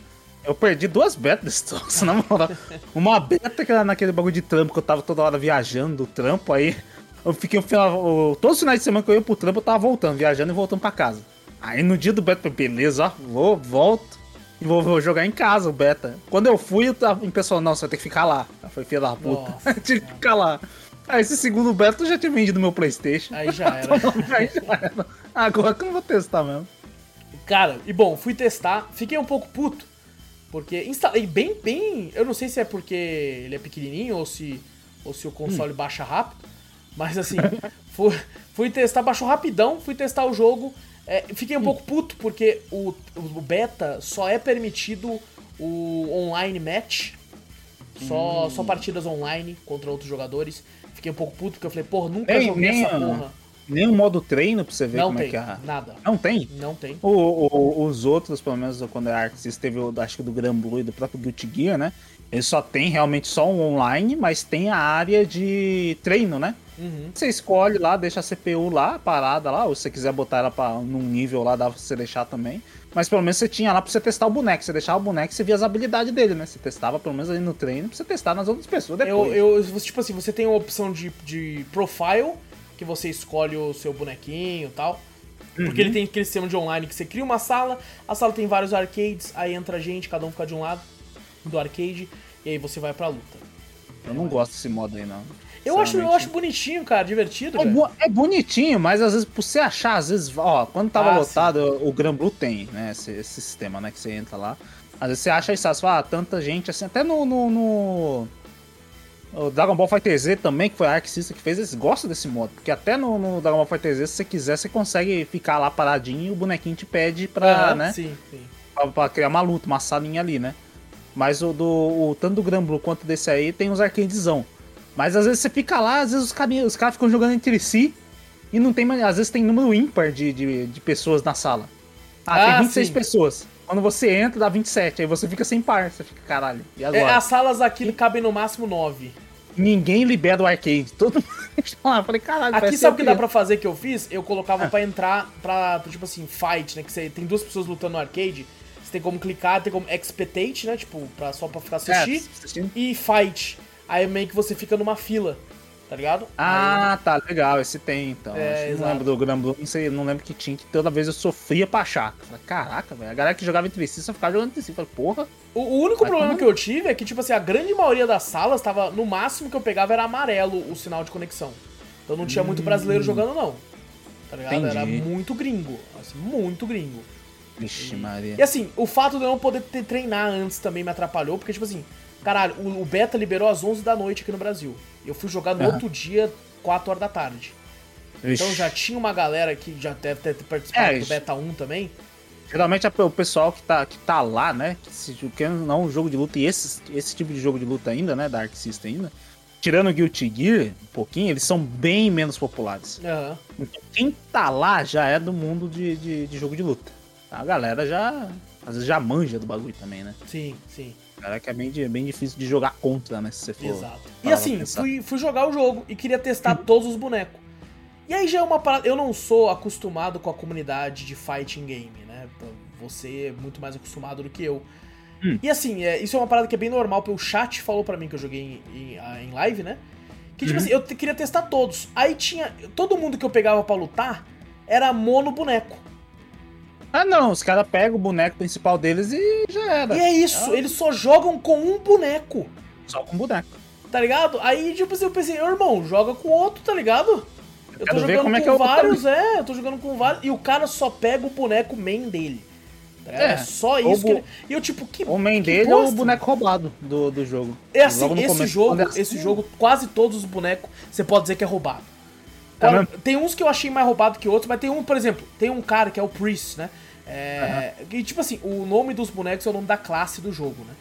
Eu perdi duas betas desse troço, *laughs* na moral. Uma beta que era naquele bagulho de trampo que eu tava toda hora viajando do trampo, aí eu fiquei o final, todos os finais de semana que eu ia pro trampo, eu tava voltando, viajando e voltando pra casa. Aí no dia do beta, eu falei, beleza, ó, vou, volto e vou, vou jogar em casa o beta. Quando eu fui, eu tava em pessoal, não, você vai ter que ficar lá. Falei, filha da puta, *laughs* Nossa, tive que ficar lá. Aí esse segundo beta eu já tinha vendido meu Playstation. Aí já *laughs* era. Aí já era. Agora que eu não vou testar mesmo. Cara, e bom, fui testar, fiquei um pouco puto, porque instalei bem, bem. Eu não sei se é porque ele é pequenininho ou se, ou se o console baixa rápido, mas assim, *laughs* fui, fui testar, baixou rapidão, fui testar o jogo. é, fiquei um pouco puto porque o, o beta só é permitido o online match, só, só partidas online contra outros jogadores. Fiquei um pouco puto porque eu falei, porra, nunca Nem- joguei nem essa porra. Nem um modo treino pra você ver Não como tem, é que é. nada. Não tem? Não tem. O- o- os outros, pelo menos quando é Arc System, teve o, acho que do Gran Blue e do próprio Guilty Gear, né? Ele só tem realmente só um online, mas tem a área de treino, né? Uhum. Você escolhe lá, deixa a CPU lá, parada lá, ou se você quiser botar ela pra, num nível lá, dá pra você deixar também. Mas pelo menos você tinha lá pra você testar o boneco. Você deixava o boneco e você via as habilidades dele, né? Você testava pelo menos ali no treino pra você testar nas outras pessoas depois. Eu, eu, tipo assim, você tem a opção de, de profile, que você escolhe o seu bonequinho e tal. Uhum. Porque ele tem aquele sistema de online que você cria uma sala, a sala tem vários arcades, aí entra gente, cada um fica de um lado do arcade, e aí você vai pra luta. Eu não gosto desse modo aí, não. Eu acho, eu acho bonitinho, cara, divertido. É, bo- é bonitinho, mas às vezes, por você achar, às vezes, ó, quando tava Ah, lotado, o Gran Blue tem, né, esse, esse sistema, né, que você entra lá. Às vezes você acha isso, você fala, ah, tanta gente, assim, até no, no, no- o Dragon Ball Fighter Z também, que foi a System que fez, eles gostam desse modo, porque até no, no Dragon Ball Fighter Z, se você quiser, você consegue ficar lá paradinho e o bonequinho te pede pra, Aham, né, Sim, sim. pra, pra criar uma luta, uma salinha ali, né. Mas o do, o, tanto do Gran Blue quanto desse aí, tem uns arcadezão. Mas às vezes você fica lá, às vezes os caras os caras ficam jogando entre si. e não tem mais. Às vezes tem número ímpar de, de, de pessoas na sala. Ah, Ah, tem 26 sim. pessoas. Quando você entra, dá 27. Aí você fica sem par. Você fica, caralho. E É, agora? as salas aqui cabem no máximo nove. Ninguém libera o arcade. Todo mundo *laughs* lá. Eu falei, caralho, Aqui sabe o que dá pra fazer que eu fiz? Eu colocava Ah. pra entrar pra, tipo assim, fight, né? Que você tem duas pessoas lutando no arcade. Você tem como clicar, tem como expectate, né? Tipo, pra, só pra ficar assistir. É, assistindo. E fight. Aí meio que você fica numa fila, tá ligado? Ah, tá, legal. Esse tem, então. É, não lembro do Grand Blue, não sei, não lembro que tinha, que toda vez eu sofria pra achar. Falei, caraca, velho. A galera que jogava entre si só ficava jogando entre si. Eu Falei, porra. O, o único Vai problema que eu tive é que, tipo assim, a grande maioria das salas tava. No máximo que eu pegava era amarelo o sinal de conexão. Então não tinha muito brasileiro jogando, não. Tá ligado? Era Hum. Entendi. muito gringo. Assim, muito gringo. Vixe, Maria. E assim, o fato de eu não poder ter, treinar antes também me atrapalhou, porque, tipo assim, caralho, o, o beta liberou às 11 da noite aqui no Brasil. Eu fui jogar no Aham. outro dia, 4 horas da tarde. Vixe. Então já tinha uma galera que já deve ter participado É, do beta 1 também. Geralmente é o pessoal que tá, que tá lá, né? Que se não um jogo de luta e esse, esse tipo de jogo de luta ainda, né? Da Arc System ainda. Tirando o Guilty Gear, um pouquinho, eles são bem menos populares. Aham. Então, quem tá lá já é do mundo de, de, de jogo de luta. A galera já. Às vezes já manja do bagulho também, né? Sim, sim. A galera que é bem, de- bem difícil de jogar contra, né? Se você for. Exato. E assim, fui, fui jogar o jogo e queria testar todos os bonecos. E aí já é uma parada. Eu não sou acostumado com a comunidade de fighting game, né? Então, Você é muito mais acostumado do que eu. Hum. E assim, é, isso é uma parada que é bem normal, porque o chat falou pra mim que eu joguei em, em, em live, né? Que tipo Uhum. assim, eu queria testar todos. Aí tinha. Todo mundo que eu pegava pra lutar era mono boneco. Ah, não, os caras pegam o boneco principal deles e já era. E é isso, Ah. eles só jogam com um boneco. Só com boneco. Tá ligado? Aí, tipo assim, eu pensei, irmão, joga com outro, tá ligado? Eu tô quero ver jogando como é com que é vários, é, eu tô jogando com vários. E o cara só pega o boneco main dele. Tá? É, É, só isso que ele... E eu, tipo, que. O main que dele é o boneco roubado do, do jogo. É assim, esse começo, jogo, é assim, esse jogo, quase todos os bonecos, você pode dizer que é roubado. Mesmo? tem uns que eu achei mais roubado que outros, mas tem um, por exemplo, tem um cara que é o Priest, né? É, E tipo assim, o nome dos bonecos é o nome da classe do jogo, né?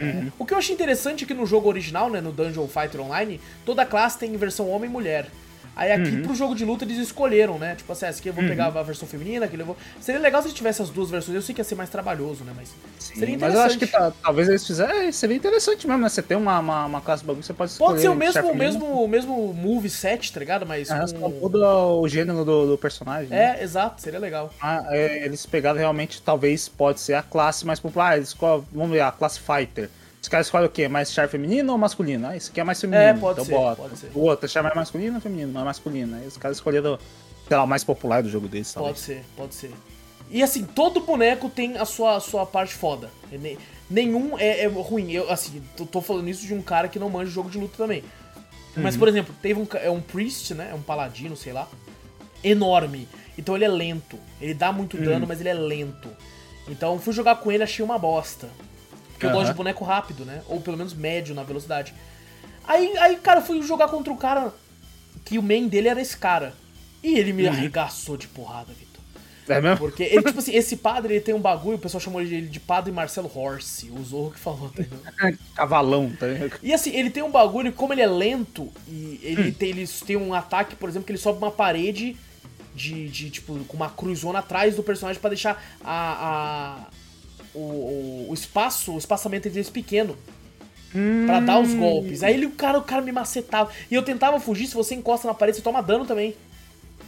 Uhum. O que eu achei interessante é que no jogo original, né, no Dungeon Fighter Online, toda classe tem versão homem e mulher. Aí aqui Uhum. pro jogo de luta eles escolheram, né? Tipo assim, essa aqui eu vou pegar a versão feminina, aqui eu vou. Seria legal se tivesse as duas versões. Eu sei que ia ser mais trabalhoso, né? Mas Sim, seria mas interessante. eu acho que tá- talvez eles fizerem. Seria interessante mesmo, né? Você tem uma, uma, uma classe bagulho, você pode escolher. Pode ser o mesmo, o mesmo, o mesmo move set, tá ligado? Mas Ah, só com... muda o gênero do, do personagem. né? É, exato, seria legal. Ah, é, eles pegaram realmente, talvez pode ser a classe mais popular. Eles escolhem, vamos ver, a classe fighter. Os caras escolhem o quê? Mais char feminino ou masculino? Ah, esse aqui é mais feminino. É, pode então ser, bota. pode ser. O outro, char mais masculino ou feminino? Mais masculino. Aí os caras escolheram, sei lá, o mais popular do jogo deles. Pode talvez. ser, pode ser. E assim, todo boneco tem a sua, a sua parte foda. Ne- Nenhum é, é ruim. Eu, assim, tô, tô falando isso de um cara que não manja jogo de luta também. Mas, por exemplo, teve um, é um priest, né? É um paladino, sei lá. Enorme. Então ele é lento. Ele dá muito dano, mas ele é lento. Então fui jogar com ele, achei uma bosta. Porque eu Aham. gosto de boneco rápido, né? Ou pelo menos médio na velocidade. Aí, aí, cara, eu fui jogar contra o cara que o main dele era esse cara. E ele me arregaçou de porrada, Vitor. É mesmo? Porque ele, tipo assim, esse padre, ele tem um bagulho, o pessoal chamou ele de padre Marcelo Horse, o Zorro que falou, tá? *laughs* Cavalão, tá? E assim, ele tem um bagulho, como ele é lento, e ele, tem, ele tem um ataque, por exemplo, que ele sobe uma parede de, de tipo, com uma cruzona atrás do personagem pra deixar a, a- o, o, espaço, o espaçamento entre eles pequeno. Pra dar os golpes. Aí ele, o cara, o cara me macetava. E eu tentava fugir, se você encosta na parede, você toma dano também.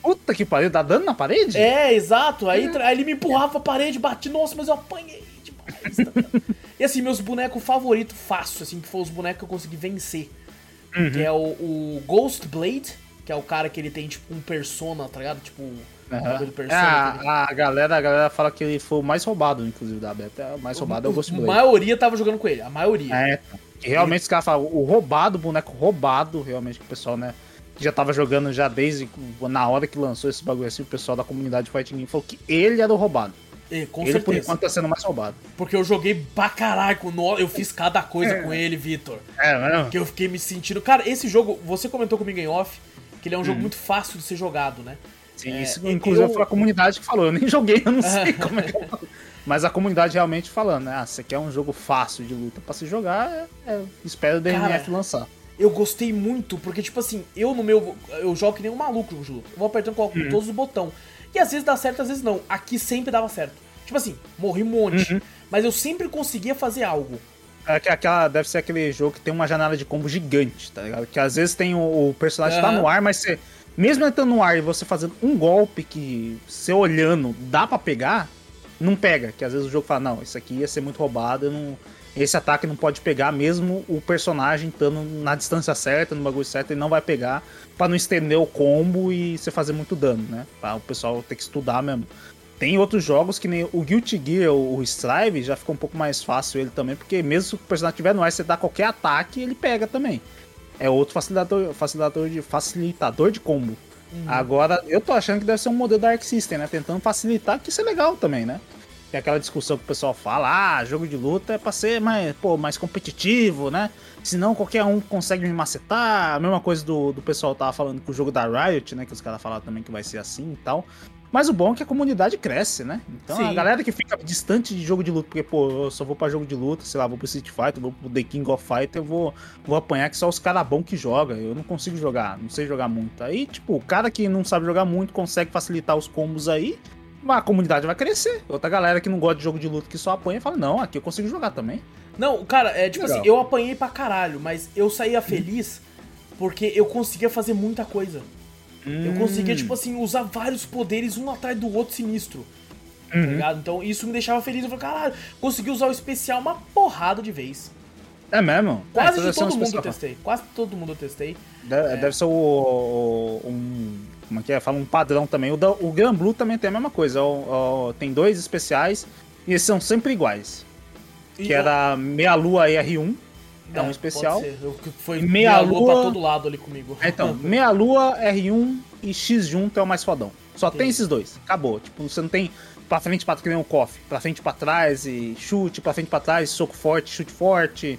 Puta que pariu, dá dano na parede? É, exato. Aí, tra- aí ele me empurrava pra parede, bati, nossa, mas eu apanhei demais. tá e assim, meus bonecos favoritos, fácil, assim, que foram os bonecos que eu consegui vencer. Que é o, o Ghost Blade, que é o cara que ele tem, tipo, um persona, tá ligado? Tipo, um bagulho É, ele- a, a galera, a galera fala que ele foi o mais roubado, inclusive, da beta. É, O mais roubado é o Ghost A Blade. maioria tava jogando com ele, a maioria. É, que realmente os caras falam, o roubado, o boneco roubado, realmente, que o pessoal, né, que já tava jogando já desde na hora que lançou esse bagulho assim, o pessoal da comunidade Fighting Game falou que ele era o roubado. É, com ele, por certeza. enquanto, tá sendo mais roubado. Porque eu joguei pra caralho, com nó- eu fiz cada coisa com ele, Vitor. É, mesmo? Que eu fiquei me sentindo. Cara, esse jogo, você comentou comigo em off, que ele é um Uhum. jogo muito fácil de ser jogado, né? Sim, É, isso, eu- inclusive foi a comunidade que falou. Eu nem joguei, eu não *laughs* sei como é que é. Mas a comunidade realmente falando, né? Ah, você quer um jogo fácil de luta pra se jogar, é, é, espera o DNF lançar. eu gostei muito, porque, tipo assim, eu no meu. Eu jogo que nem um maluco no jogo. Eu vou apertando com Uhum. todos os botões. E às vezes dá certo, às vezes não. Aqui sempre dava certo. Tipo assim, morri um monte. Uhum. Mas eu sempre conseguia fazer algo. É que aquela deve ser aquele jogo que tem uma janela de combo gigante, tá ligado? Que às vezes tem o, o personagem tá Aham. no ar, mas você. Mesmo entrando no ar e você fazendo um golpe que você olhando dá pra pegar, não pega. Que às vezes o jogo fala, não, isso aqui ia ser muito roubado, não- esse ataque não pode pegar, mesmo o personagem estando na distância certa, no bagulho certo, ele não vai pegar pra não estender o combo e você fazer muito dano, né? Pra o pessoal ter que estudar mesmo. Tem outros jogos que nem o Guilty Gear, o o Strive, já ficou um pouco mais fácil ele também, porque mesmo se o personagem estiver no ar, você dá qualquer ataque, ele pega também. É outro facilitador, facilitador, de, facilitador de combo. Agora, eu tô achando que deve ser um modelo da Arc System, né? Tentando facilitar, que isso é legal também, né? Tem aquela discussão que o pessoal fala, ah, jogo de luta é pra ser mais, pô, mais competitivo, né? Senão qualquer um consegue me macetar. A mesma coisa do, do pessoal tava falando com o jogo da Riot, né? Que os caras falaram também que vai ser assim e tal. Mas o bom é que a comunidade cresce, né? Então a Sim. galera que fica distante de jogo de luta, porque, pô, eu só vou pra jogo de luta, sei lá, vou pro Street Fighter, vou pro The King of Fighter, eu vou, vou apanhar que só os caras bons que jogam. Eu não consigo jogar, não sei jogar muito. Aí, tipo, o cara que não sabe jogar muito consegue facilitar os combos aí, a comunidade vai crescer. Outra galera que não gosta de jogo de luta que só apanha fala, não, aqui eu consigo jogar também. Não, cara, é tipo Legal. assim, eu apanhei pra caralho, mas eu saía feliz porque eu conseguia fazer muita coisa. Eu conseguia, Hum. tipo assim, usar vários poderes um atrás do outro sinistro. Tá Uhum. ligado? Então isso me deixava feliz. Eu falei, caralho, consegui usar o especial uma porrada de vez. É mesmo? Quase É, então todo mundo eu testei. Quase todo mundo eu testei. Deve, deve ser o, o- um. Como é que é? Fala um padrão também. O, da, o Gran Blue também tem a mesma coisa. O- o- tem dois especiais e eles são sempre iguais. E Que era Meia Lua R1. É um pode especial. Eu- Foi Meia meia lua lua- pra todo lado ali comigo. É, Então, *laughs* Meia Lua R1 e X junto é o mais fodão. Só tem esses dois. Acabou. Tipo, você não tem pra frente pra que nem um KOF. Pra frente pra trás e chute, pra frente pra trás, soco forte, chute forte.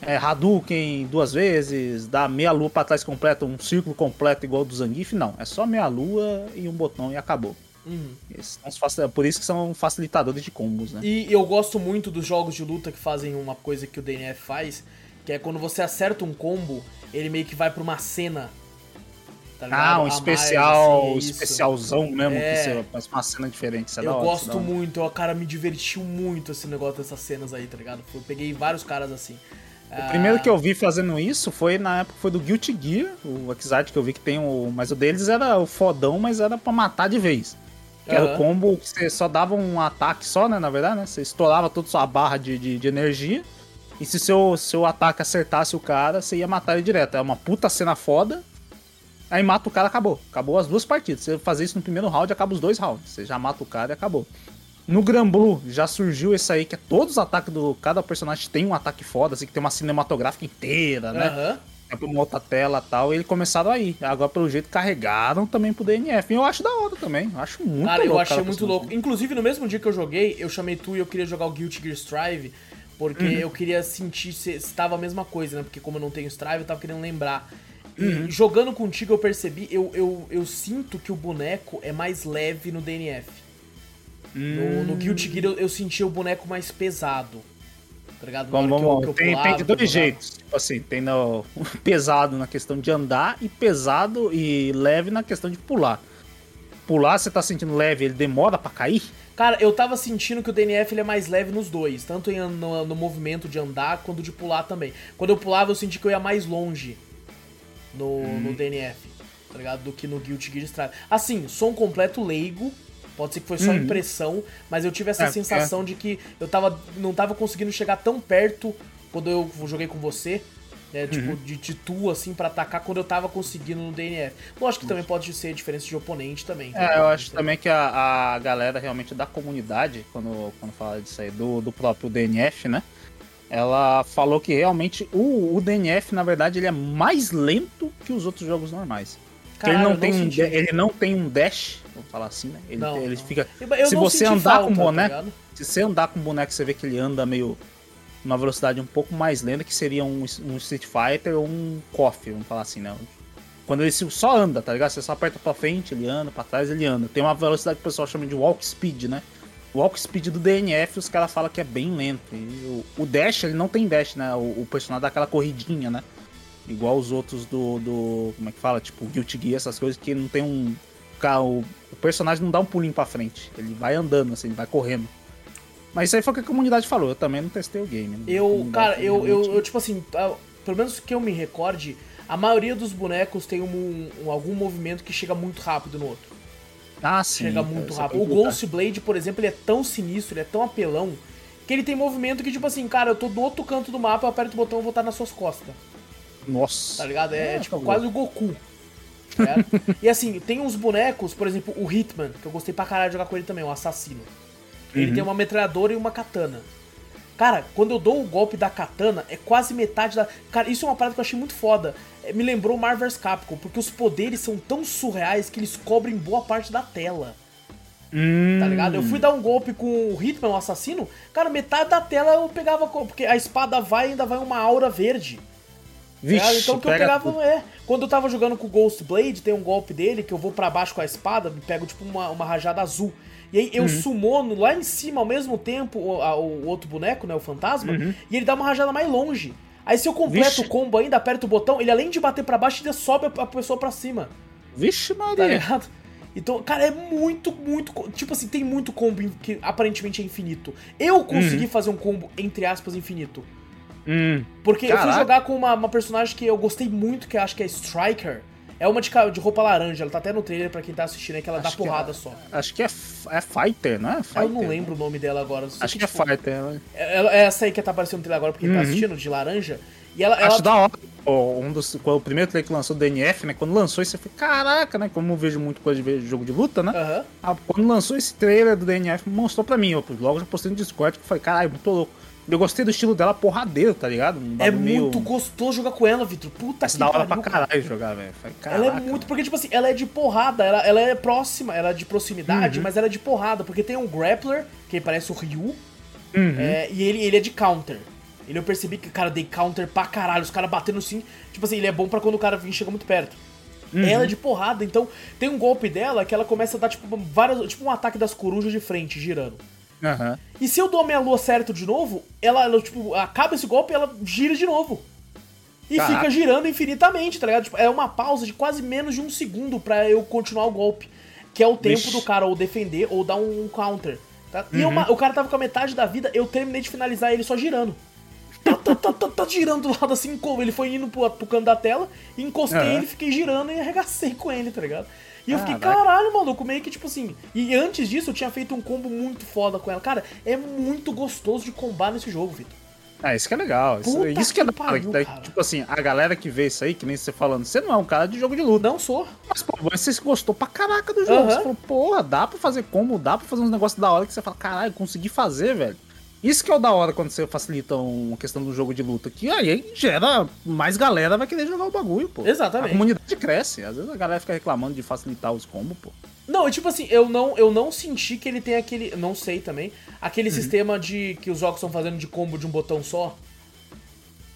É, Hadouken duas vezes, dá meia lua pra trás completa, um círculo completo igual do Zangief, não. É só meia lua e um botão e acabou. Uhum. São facil- Por isso que são facilitadores de combos, né? E eu gosto muito dos jogos de luta que fazem uma coisa que o DNF faz, que é quando você acerta um combo, ele meio que vai pra uma cena. Tá? Ah, A um mais, especial, assim, isso. especialzão mesmo, É. que você faz uma cena diferente. Isso é Eu hora, isso é gosto hora. muito, eu, cara, me divertiu muito esse negócio dessas cenas aí, tá ligado? Eu peguei vários caras assim. O primeiro que eu vi fazendo isso foi na época foi do Guilty Gear, o Xrd que eu vi que tem o. Mas o deles era o fodão, mas era pra matar de vez. Que era Aham. o combo que você só dava um ataque só, né? Na verdade, né? Você estourava toda a sua barra de, de, de energia. E se seu, seu ataque acertasse o cara, você ia matar ele direto. É uma puta cena foda. Aí mata o cara, acabou. Acabou as duas partidas. Você fazer isso no primeiro round, acaba os dois rounds. Você já mata o cara e acabou. No Gran Blue já surgiu esse aí, que é todos os ataques do. Cada personagem tem um ataque foda, assim, que tem uma cinematográfica inteira, né? Aham. É pra uma outra tela e tal. E eles começaram aí. Agora, pelo jeito, carregaram também pro DNF. E eu acho da hora também. Eu acho muito Cara, louco. eu achei muito louco. Inclusive, no mesmo dia que eu joguei, eu chamei tu e eu queria jogar o Guilty Gear Strive, porque Uhum. eu queria sentir se estava a mesma coisa, né? Porque como eu não tenho Strive, eu tava querendo lembrar. E Uhum. jogando contigo eu percebi, eu, eu, eu sinto que o boneco é mais leve no DNF. No, Hum. no Guilty Gear eu, eu senti o boneco mais pesado. Tá ligado? Vamos, hora que eu- tem, pulava, tem de dois jeitos. Tipo assim, tem no, *laughs* pesado na questão de andar e pesado e leve na questão de pular. Pular, você tá sentindo leve, ele demora pra cair? Cara, eu tava sentindo que o DNF ele é mais leve nos dois, tanto em, no, no movimento de andar quanto de pular também. Quando eu pulava, eu senti que eu ia mais longe no, no DNF, tá ligado? Do que no Guilty Gear Strive. Assim, sou um completo leigo, pode ser que foi só impressão, mas eu tive essa É, sensação de que eu tava, não tava conseguindo chegar tão perto quando eu joguei com você. Né, tipo, de, de tu, assim, pra atacar quando eu tava conseguindo no DNF. Lógico que também pode ser diferença de oponente também. É, eu acho também que a, a galera realmente da comunidade, quando, quando fala disso aí, do, do próprio DNF, né? Ela falou que realmente o, o DNF, na verdade, ele é mais lento que os outros jogos normais. Porque ele Caralho, não, tem um, ele não tem um dash, vamos falar assim, né? Ele, Não, ele não. fica. Eu- se você andar falta, com o tá boneco, ligado? se você andar com o boneco, você vê que ele anda meio numa velocidade um pouco mais lenta, que seria um, um Street Fighter ou um KOF, vamos falar assim, né? Quando ele só anda, tá ligado? Você só aperta pra frente, ele anda, pra trás, ele anda. Tem uma velocidade que o pessoal chama de walk speed, né? Walk speed do DNF, os caras falam que é bem lento. O, o dash, ele não tem dash, né? O, o personagem dá aquela corridinha, né? Igual os outros do, do. Como é que fala? Tipo, Guilty Gear, essas coisas que não tem um. O, o personagem não dá um pulinho pra frente. Ele vai andando, assim, ele vai correndo. Mas isso aí foi o que a comunidade falou. Eu também não testei o game. Né? Eu, cara, eu, eu, eu, tipo assim, pelo menos que eu me recorde, a maioria dos bonecos tem um, um, algum movimento que chega muito rápido no outro. Ah, sim. Chega muito rápido. O Ghost Blade, por exemplo, ele é tão sinistro, ele é tão apelão, que ele tem movimento que, tipo assim, cara, eu tô do outro canto do mapa, eu aperto o botão e vou estar nas suas costas. Nossa. Tá ligado? É, é tipo quase o Goku. *laughs* e assim, tem uns bonecos, por exemplo, o Hitman, que eu gostei pra caralho de jogar com ele também, o assassino. Ele uhum. tem uma metralhadora e uma katana. Cara, quando eu dou o golpe da katana, é quase metade da. Cara, isso é uma parada que eu achei muito foda. É, me lembrou Marvel's Capcom, porque os poderes são tão surreais que eles cobrem boa parte da tela. Hum. Tá ligado? Eu fui dar um golpe com o Hitman, o assassino, cara, metade da tela eu pegava. Porque a espada vai e ainda vai uma aura verde. Vixe, então o que eu pegava tudo. é. Quando eu tava jogando com o Ghost Blade, tem um golpe dele que eu vou para baixo com a espada, me pego tipo uma, uma rajada azul. E aí eu uhum. sumono lá em cima ao mesmo tempo o, a, o outro boneco, né? O fantasma, uhum. e ele dá uma rajada mais longe. Aí se eu completo Vixe. o combo ainda, aperto o botão, ele além de bater para baixo, ainda sobe a, a pessoa para cima. Vixe, Maria. Tá? Então, cara, é muito, muito. Tipo assim, tem muito combo que aparentemente é infinito. Eu consegui uhum. fazer um combo, entre aspas, infinito. Hum, Porque caraca. eu fui jogar com uma, uma, personagem que eu gostei muito, que eu acho que é Striker. É uma de, de roupa laranja, ela tá até no trailer pra quem tá assistindo, é que ela acho dá porrada é, só. Acho que é, é Fighter, não é? Fighter, eu não lembro o nome dela agora. Acho que, que é tipo, Fighter. Né? É, é, essa aí que tá aparecendo no trailer agora pra quem tá uhum. tá assistindo, de laranja. E ela, Acho ela... da hora. Um dos, o primeiro trailer que lançou do DNF, né? Quando lançou isso, eu falei, caraca, né? Como eu vejo muito coisa de jogo de luta, né? Uhum. Quando lançou esse trailer do DNF, mostrou pra mim. Eu logo já postei no Discord que falei, caralho, muito louco. Eu gostei do estilo dela porradeiro, tá ligado? Um é muito gostoso jogar com ela, Vitor. Puta Essa que da hora pra caralho jogar, velho. Ela é muito. Porque, tipo assim, ela é de porrada, ela, ela é próxima, ela é de proximidade, uhum. mas ela é de porrada. Porque tem um grappler, que parece o Ryu, uhum. é, e ele, ele é de counter. Ele eu percebi que, cara, dei counter pra caralho. Os caras batendo assim. Tipo assim, ele é bom para quando o cara vem chega muito perto. Uhum. Ela é de porrada, então tem um golpe dela que ela começa a dar, tipo, várias. Tipo um ataque das corujas de frente, girando. Uhum. E se eu dou a minha lua certo de novo, ela, ela, tipo, acaba esse golpe e ela gira de novo. E Caraca. fica girando infinitamente, tá ligado? Tipo, é uma pausa de quase menos de um segundo para eu continuar o golpe. Que é o tempo Vixe. do cara ou defender ou dar um counter. Tá? Uhum. E eu, o cara tava com a metade da vida, eu terminei de finalizar ele só girando. Tá, tá, tá, tá, tá girando do lado assim, como ele foi indo pro, pro canto da tela, encostei uhum. ele, fiquei girando e arregacei com ele, tá ligado? E eu fiquei, caralho, maluco, meio que tipo assim. E antes disso eu tinha feito um combo muito foda com ela. Cara, é muito gostoso de combar nesse jogo, Vitor. Ah, isso que é legal. Isso, isso que, que é pariu, da, Tipo assim, a galera que vê isso aí, que nem você falando, você não é um cara de jogo de luta. Não sou. Mas, pô, você gostou pra caraca do jogo. Uhum. Você falou, porra, dá pra fazer combo, dá pra fazer uns negócios da hora que você fala, caralho, consegui fazer, velho. Isso que é o da hora quando você facilita uma questão do jogo de luta. Que aí gera mais galera vai querer jogar o bagulho, pô. Exatamente. A comunidade cresce. Às vezes a galera fica reclamando de facilitar os combos, pô. Não, tipo assim, eu não, eu não senti que ele tem aquele. Não sei também. Aquele uhum. sistema de que os jogos estão fazendo de combo de um botão só.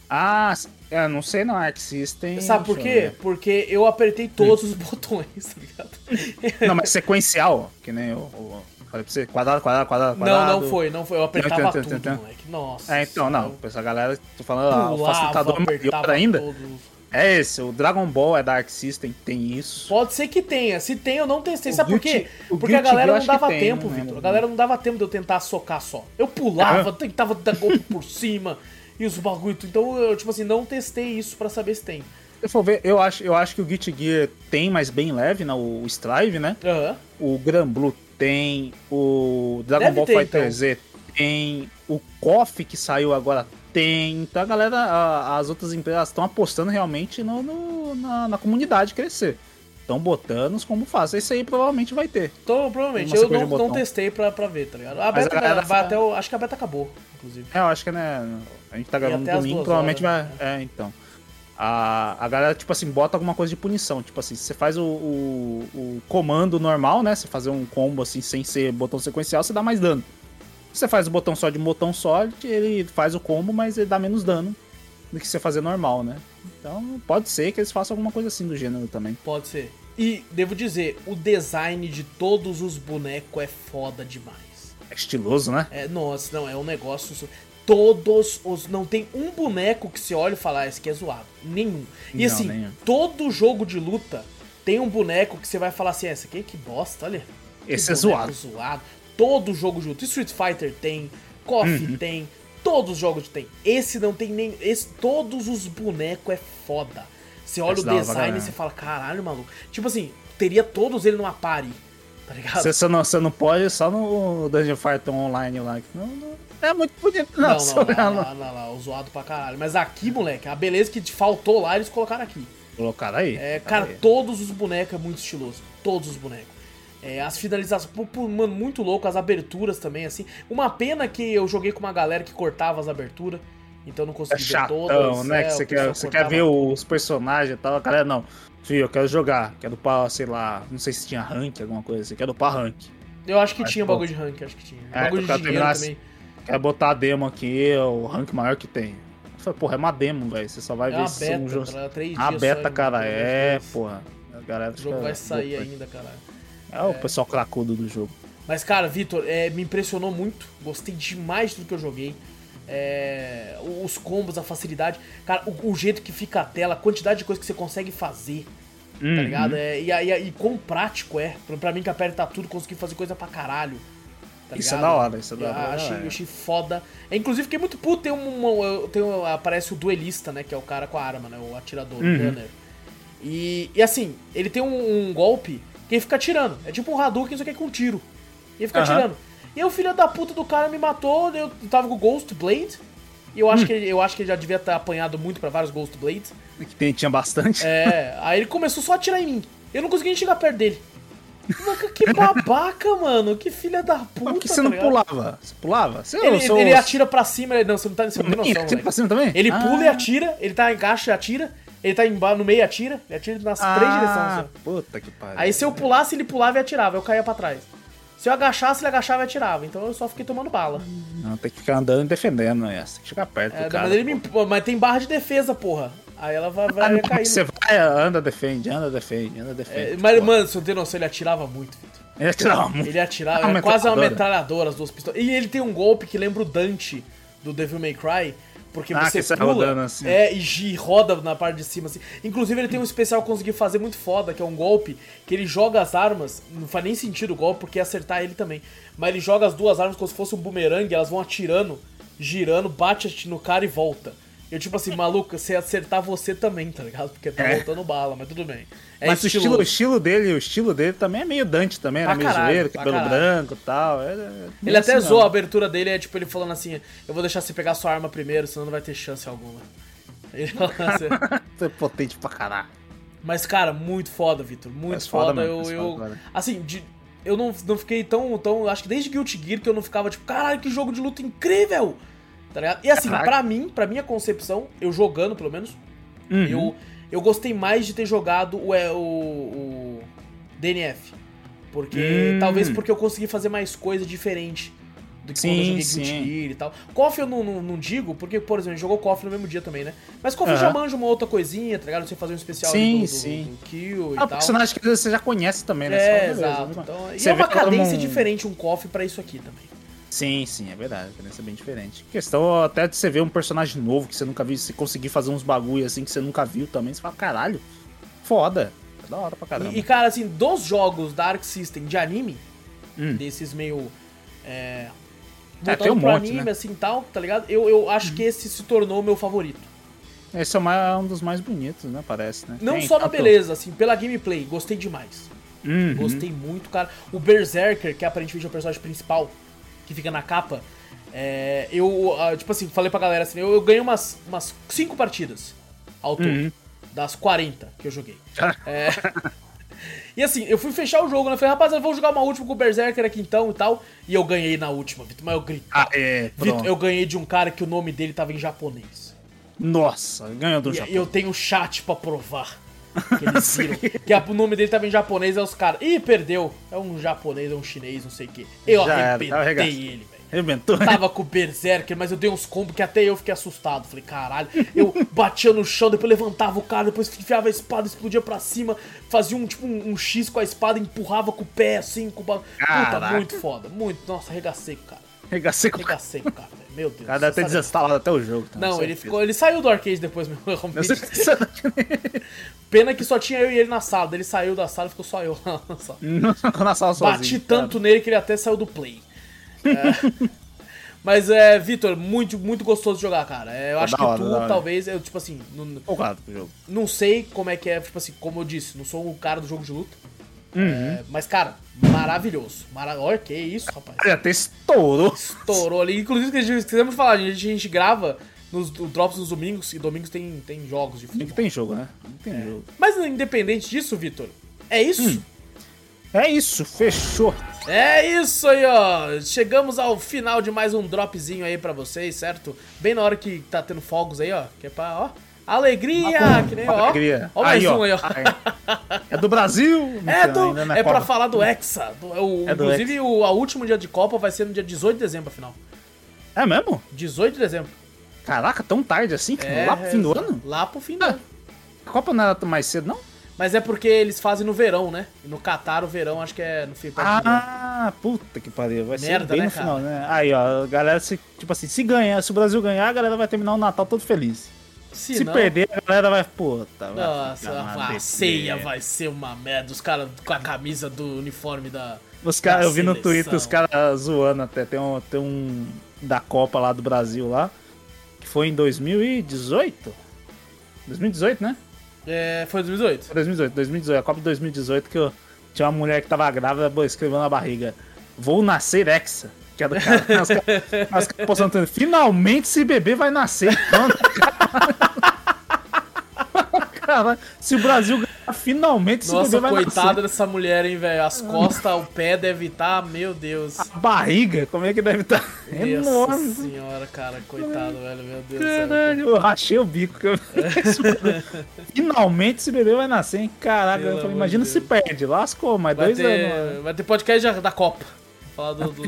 Ah, eu não sei não, Arc System. Sabe por quê? Porque eu apertei todos os *laughs* botões, tá ligado? Não, mas sequencial, que nem o, o Falei pra você, quadrado, quadrado, quadrado, quadrado. Não, não foi, não foi. Eu apertava não, tudo, moleque. Nossa. É, então, não. Essa galera, tô falando, o facilitador maior ainda. Todos. É esse, o Dragon Ball é Dark System, tem isso. Pode ser que tenha. Se tem, eu não testei. Sabe por quê? Porque a galera não dava tempo, Vitor. A galera não dava tempo de eu tentar socar só. Eu pulava, é. tentava dar golpe *laughs* por cima e os bagulho. Então, eu, tipo assim, não testei isso para saber se tem. Se for ver, eu acho, eu acho que o Git Gear tem, mas bem leve, né? O Strive, né? Uhum. O Gran Blue tem, o Dragon Deve Ball ter, Fighter então. Z tem, o KOF que saiu agora tem. Então a galera, a, as outras empresas estão apostando realmente no, no na, na, comunidade crescer. Estão botando como faz. Esse aí provavelmente vai ter. Então, provavelmente. Eu não, não, testei pra, pra ver, tá ligado? A beta, a galera vai até o, acho que a beta acabou, inclusive. É, eu acho que né. A gente tá gravando domingo, provavelmente horas, vai. Né? É, então a, a galera, tipo assim, bota alguma coisa de punição. Tipo assim, você faz o, o, o, comando normal, né? Você fazer um combo assim, sem ser botão sequencial, você dá mais dano. Você faz o botão só de botão só, ele faz o combo, mas ele dá menos dano do que você fazer normal, né? Então pode ser que eles façam alguma coisa assim do gênero também. Pode ser. E devo dizer, o design de todos os bonecos é foda demais. É estiloso, né? É, nossa, não, é um negócio todos os. Não tem um boneco que você olha e fala, ah, esse aqui é zoado. Nenhum. E Não, assim, nenhum. todo jogo de luta tem um boneco que você vai falar assim, "Ah, esse aqui que bosta, olha. Esse é zoado. zoado. Todo jogo de luta. Street Fighter tem, KOF Uhum. tem, todos os jogos tem. Esse não tem nem. Esse, todos os bonecos é foda. Você olha Esse o design e você fala, caralho, maluco. Tipo assim, teria todos ele numa party. Tá ligado? Você, você não, você não pode só no Dungeon Fighter Online lá. Não, não- é muito bonito. Não, Não, não, olhar lá, lá. lá, lá, lá, o zoado pra caralho. Mas aqui, moleque, a beleza que faltou lá, eles colocaram aqui. Colocaram aí. É, cara, Aí. todos os bonecos é muito estiloso. Todos os bonecos. É, as finalizações, mano, muito louco. As aberturas também, assim. Uma pena que eu joguei com uma galera que cortava as aberturas. Então eu não É consegui ver chatão, todas. né? é, que você o quer, você cortava- quer ver os personagens e tal. A galera, não. Filho, eu quero jogar. Quero upar, sei lá. Não sei se tinha rank, alguma coisa assim. Quero upar rank. Eu acho que Mas, tinha pô. bagulho de rank, acho que tinha. É, bagulho quero de dinheiro também. Quero botar a demo aqui, é o rank maior que tem. Eu falei, porra, é uma demo, velho. Você só vai É ver se são beta, jogos. tá? três A dias beta, cara, é, Deus. porra. A galera O jogo vai sair louca. ainda, caralho. É o pessoal cracudo do jogo. Mas, cara, Vitor, é, me impressionou muito. Gostei demais de tudo que eu joguei. É, os combos, a facilidade. Cara, o, o jeito que fica a tela, a quantidade de coisa que você consegue fazer. Tá Uhum. ligado? É, e, e, e quão prático é. Pra, pra mim que aperta tudo, consegui fazer coisa pra caralho. Tá Isso é ligado? da hora, isso é da Eu hora, Achei, é. eu achei foda. É, inclusive, fiquei muito puto. Tem um. um- tem um- aparece o duelista, né? Que é o cara com a arma, né? O atirador, o Uhum. gunner. E, e assim, ele tem um, um golpe que ele fica atirando. É tipo um Hadouken, só que é com tiro. E ele fica Aham. atirando. E aí o filho da puta do cara me matou, eu tava com o Ghost Blade. E eu Hum. acho, que, ele- eu acho que ele já devia ter apanhado muito pra vários Ghost Blades. Que tem, tinha bastante. É, aí ele começou só a atirar em mim. Eu não consegui chegar perto dele. Que babaca, mano. Que filha da puta. Por que você tá não ligado? pulava? Você pulava? Você, Ele, sou- ele atira pra cima, ele, não, você não tá você não tem noção, atira moleque. pra cima também? Ele Ah. pula e atira, ele tá em caixa e atira, ele tá embaixo no meio e atira, ele atira nas três direções. Ah, assim. puta que pariu. Aí se eu pulasse, ele pulava e atirava, eu caía pra trás. Se eu agachasse, ele agachava e atirava. Então eu só fiquei tomando bala. Não, tem que ficar andando e defendendo, né? Tem que chegar perto É, do cara. mas, ele me, mas tem barra de defesa, porra. Aí ela vai, vai Ah, não, cair. você vai, anda, defende, anda, defende, anda, É, defende. mas, Pô, mano, se eu tenho noção, ele atirava muito, Vitor. Ele atirava muito. Ele atirava, era quase uma metralhadora. as duas pistolas. E ele tem um golpe que lembra o Dante do Devil May Cry, porque Ah, você pula rodando assim. é, e roda na parte de cima assim. Inclusive ele tem um especial que eu consegui fazer muito foda, que é um golpe que ele joga as armas, não faz nem sentido o golpe porque ia acertar ele também. Mas ele joga as duas armas como se fosse um bumerangue, elas vão atirando, girando, bate no cara e volta. Eu tipo assim, maluco, se acertar você também, tá ligado? Porque tá É. voltando bala, mas tudo bem. É Mas o estilo, o estilo dele, o estilo dele também é meio Dante também, Pra né? Meio caralho, zoeiro, pra cabelo caralho. branco e tal. É, é Ele até assim zoou a abertura dele, é tipo ele falando assim: Eu vou deixar você pegar sua arma primeiro, senão não vai ter chance alguma. *laughs* Ele assim. *laughs* Você é potente pra caralho. Mas, cara, muito foda, Vitor. Muito Mas foda eu, eu, foda, assim, de- eu não, não fiquei tão, tão. Acho que desde Guilty Gear que eu não ficava tipo, caralho, que jogo de luta incrível! Tá ligado? E assim, Caraca. pra mim, pra minha concepção, eu jogando pelo menos, Uhum. eu, eu gostei mais de ter jogado o, é, o, o DNF. Porque. Hum. Talvez porque eu consegui fazer mais coisa diferente do que Sim, quando eu joguei sim. Guilty Gear e tal. KOF eu não, não, não digo, porque, por exemplo, jogou KOF no mesmo dia também, né? Mas KOF eu já manja uma outra coisinha, tá ligado? Você fazer um especial Sim, do, do, sim. do Kill e Ah, tal. personagem que você já conhece também, né? Você É, exato. Então, e é uma cadência um- diferente um KOF pra isso aqui também. Sim, sim, é verdade. A diferença é bem diferente. Questão até de você ver um personagem novo que você nunca viu, você conseguir fazer uns bagulho assim que você nunca viu também, você fala, caralho, foda. É da hora pra caramba. E, e, cara, assim, dos jogos da Arc System de anime, Hum. desses meio. É, É, tem um pro monte, anime, né? assim tal, tá ligado? Eu, eu acho que esse se tornou o meu favorito. Esse é mais- um dos mais bonitos, né? Parece, né? Não Tem só na beleza, assim, pela gameplay, gostei demais. Uhum. Gostei muito, cara. O Berserker, que aparentemente é o personagem principal, que fica na capa, é, eu, ah, tipo assim, falei pra galera assim, eu, eu ganhei umas, umas 5 partidas ao todo, Uhum. das 40 que eu joguei. É. E assim, eu fui fechar o jogo, né? Falei, rapaziada, vamos jogar uma última com o Berserker aqui então e tal. E eu ganhei na última, Vitor. Mas eu gritei. Ah, é. Vitor, eu ganhei de um cara que o nome dele tava em japonês. Nossa, ganhou do E Japão. eu tenho chat pra provar. Que eles *laughs* viram. que a- o nome dele tava em japonês, aí os caras. Ih, perdeu. É um japonês, é um chinês, não sei o quê. Eu Já era, arrebentei arregaçado. ele, velho. Arrebentou. Tava com o Berserker, mas eu dei uns combos que até eu fiquei assustado. Falei, caralho. Eu batia no chão, depois levantava o cara, depois enfiava a espada, explodia pra cima, fazia um tipo um, um X com a espada, empurrava com o pé assim, com o ba... Puta, muito foda. Muito. Nossa, arregacei cara. Regacei com o cara. Cara. Meu Deus. O cara deve ter desinstalado até o jogo. tá? Não, ele ficou. Ele saiu do arcade depois mesmo, Eu realmente. sei *laughs* que você- Pena que só tinha eu e ele na sala. Ele saiu da sala e ficou só eu na sala. *laughs* Na sala sozinho. Bati tanto nele que ele até saiu do play. É. *laughs* Mas é, Vitor, muito, muito gostoso de jogar, cara. É, eu Tá acho que hora, tu, talvez, eu, tipo assim, não, pro jogo. não sei como é que é, tipo assim, como eu disse, não sou o cara do jogo de luta. Uhum. É, mas, cara, maravilhoso. Mara... Olha que isso, rapaz. Ele até estourou. Estourou ali. Inclusive, que a gente esquecemos de falar, a gente, a gente grava nos Drops nos domingos, e domingos tem, tem jogos de futebol. tem jogo, né? Tem jogo. Mas independente disso, Vitor, é isso? Hum. É isso, fechou. É isso aí, ó. Chegamos ao final de mais um dropzinho aí pra vocês, certo? Bem na hora que tá tendo fogos aí, ó. Que é pra, ó. Alegria! Que nem, ó. Alegria. Ó, mais Aí, ó. um aí, ó. É do Brasil. *laughs* É, do, não é pra falar do Hexa. Do, é o, É do inclusive, o a último dia de Copa vai ser no dia 18 de dezembro, afinal. É mesmo? 18 de dezembro. Caraca, tão tarde assim? É, lá pro fim do é, ano? Lá pro fim do Ah. ano. A Copa não era mais cedo, não? Mas é porque eles fazem no verão, né? No Catar, o verão, acho que é no fim. Ah, puta que pariu. Vai Merda, ser bem né, no cara? final, né? Aí, ó, a galera, se, tipo assim, se ganhar, se o Brasil ganhar, a galera vai terminar o Natal todo feliz. Se, Se, não, perder, a galera vai, puta, vai Nossa, uma a ceia vai ser uma merda. Os caras com a camisa do uniforme da. Os caras, da eu vi no. Twitter os caras zoando até. Tem um, tem um da Copa lá do Brasil lá, que foi em 2018? 2018, né? É, foi 2018. Foi 2018, 2018, a Copa de 2018 que eu tinha uma mulher que tava grávida escrevendo na barriga: Vou nascer Hexa. Que é do cara. Os caras postando, finalmente esse bebê vai nascer. Pronto, cara, *laughs* se o Brasil ganhar, finalmente Nossa, bebê vai coitada nascer. dessa mulher, hein, velho. As costas, o pé deve estar, meu Deus. A barriga, como é que deve estar? Nossa Enorme. senhora, cara, coitado, velho, meu Deus do. Caralho, eu rachei o bico. que eu- Finalmente esse bebê vai nascer, hein? Caraca, Pelo eu falei, imagina de se Deus. perde. Lascou, mais Vai dois ter, anos. vai ter podcast da Copa. Falar do, do,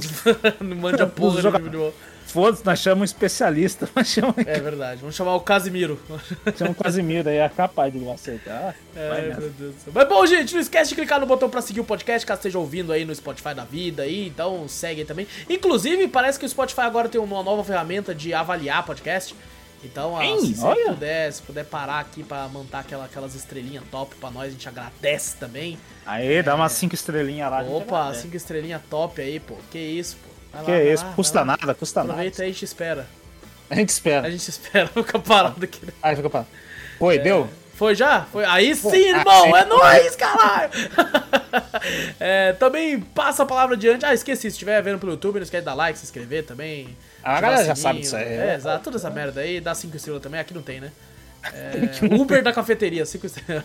não manja porra de joga- futebol. Foda-se, nós chamamos um especialista. *laughs* Nós chamamos, É verdade, vamos chamar o Casimiro. *laughs* chamamos o Casimiro aí, é capaz de acertar. É, meu Deus do céu. Mas bom, gente, não esquece de clicar no botão pra seguir o podcast, caso esteja ouvindo aí no Spotify da vida aí, então segue aí também. Inclusive, parece que o Spotify agora tem uma nova ferramenta de avaliar podcast. Então, Hein? se você puder, se puder parar aqui pra mandar aquela, aquelas estrelinhas top pra nós, a gente agradece também. Aí, dá umas 5 estrelinhas lá. Opa, agradece. cinco estrelinhas top aí, pô. Que isso, pô. Vai Que lá, vai isso, lá, custa vai lá. nada, custa Aproveita nada. aí e te espera. A gente espera. A gente espera, *laughs* fica parado aqui. Aí fica pra. Foi, deu? Foi já? Foi. Aí sim, Ah, irmão! sim. É nóis, caralho! *laughs* É, também passa a palavra adiante. Ah, esqueci, se estiver vendo pelo YouTube, não esquece de dar like, se inscrever também. Ah, a galera já sabe disso aí. É, exato, toda essa merda aí. Dá 5 estrelas também, aqui não tem, né? *laughs* É, Uber da cafeteria, 5 estrelas.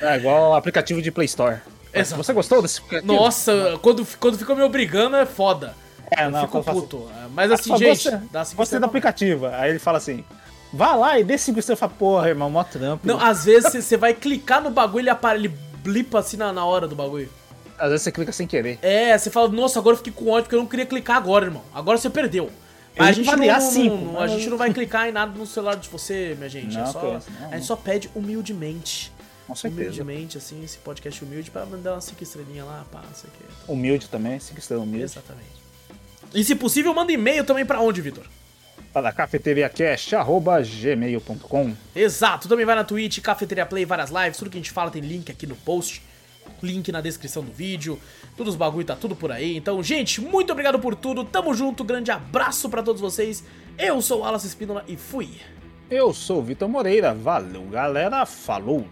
É igual o aplicativo de Play Store. Exato. Você gostou desse aplicativo? Nossa, quando, quando ficou me obrigando é foda. É, não, fico quando eu faço- puto. É, Mas assim, Ah, gente, você, dá 5 Gostei do estrelas. aplicativo. Aí ele fala assim: vá lá e dê 5 estrelas. Fala, porra, irmão, mó trampo. Não, às vezes você- você vai clicar no bagulho e ele, apare- ele blipa assim na, na hora do bagulho. Às vezes você clica sem querer. É, você fala, nossa, agora eu fiquei com ódio porque eu não queria clicar agora, irmão. Agora você perdeu. Eu a gente, não, não- cinco, não- a mas- gente não vai clicar em nada no celular de você, minha gente. é Não, só, conheço, não, a não. gente só pede humildemente. Com certeza. Humildemente, assim, esse podcast humilde pra mandar umas 5 estrelinhas lá, pá, não sei o que. Humilde também, 5 estrelas humilde. Exatamente. E se possível, manda e-mail também pra onde, Vitor? Para cafeteriacast.gmail.com Exato, também vai na Twitch, Cafeteria Play, várias lives, tudo que a gente fala tem link aqui no post, link na descrição do vídeo, todos os bagulho tá tudo por aí. Então, gente, muito obrigado por tudo, tamo junto, grande abraço pra todos vocês. Eu sou o Alas Espínola e fui. Eu sou o Vitor Moreira. Valeu, galera. Falou!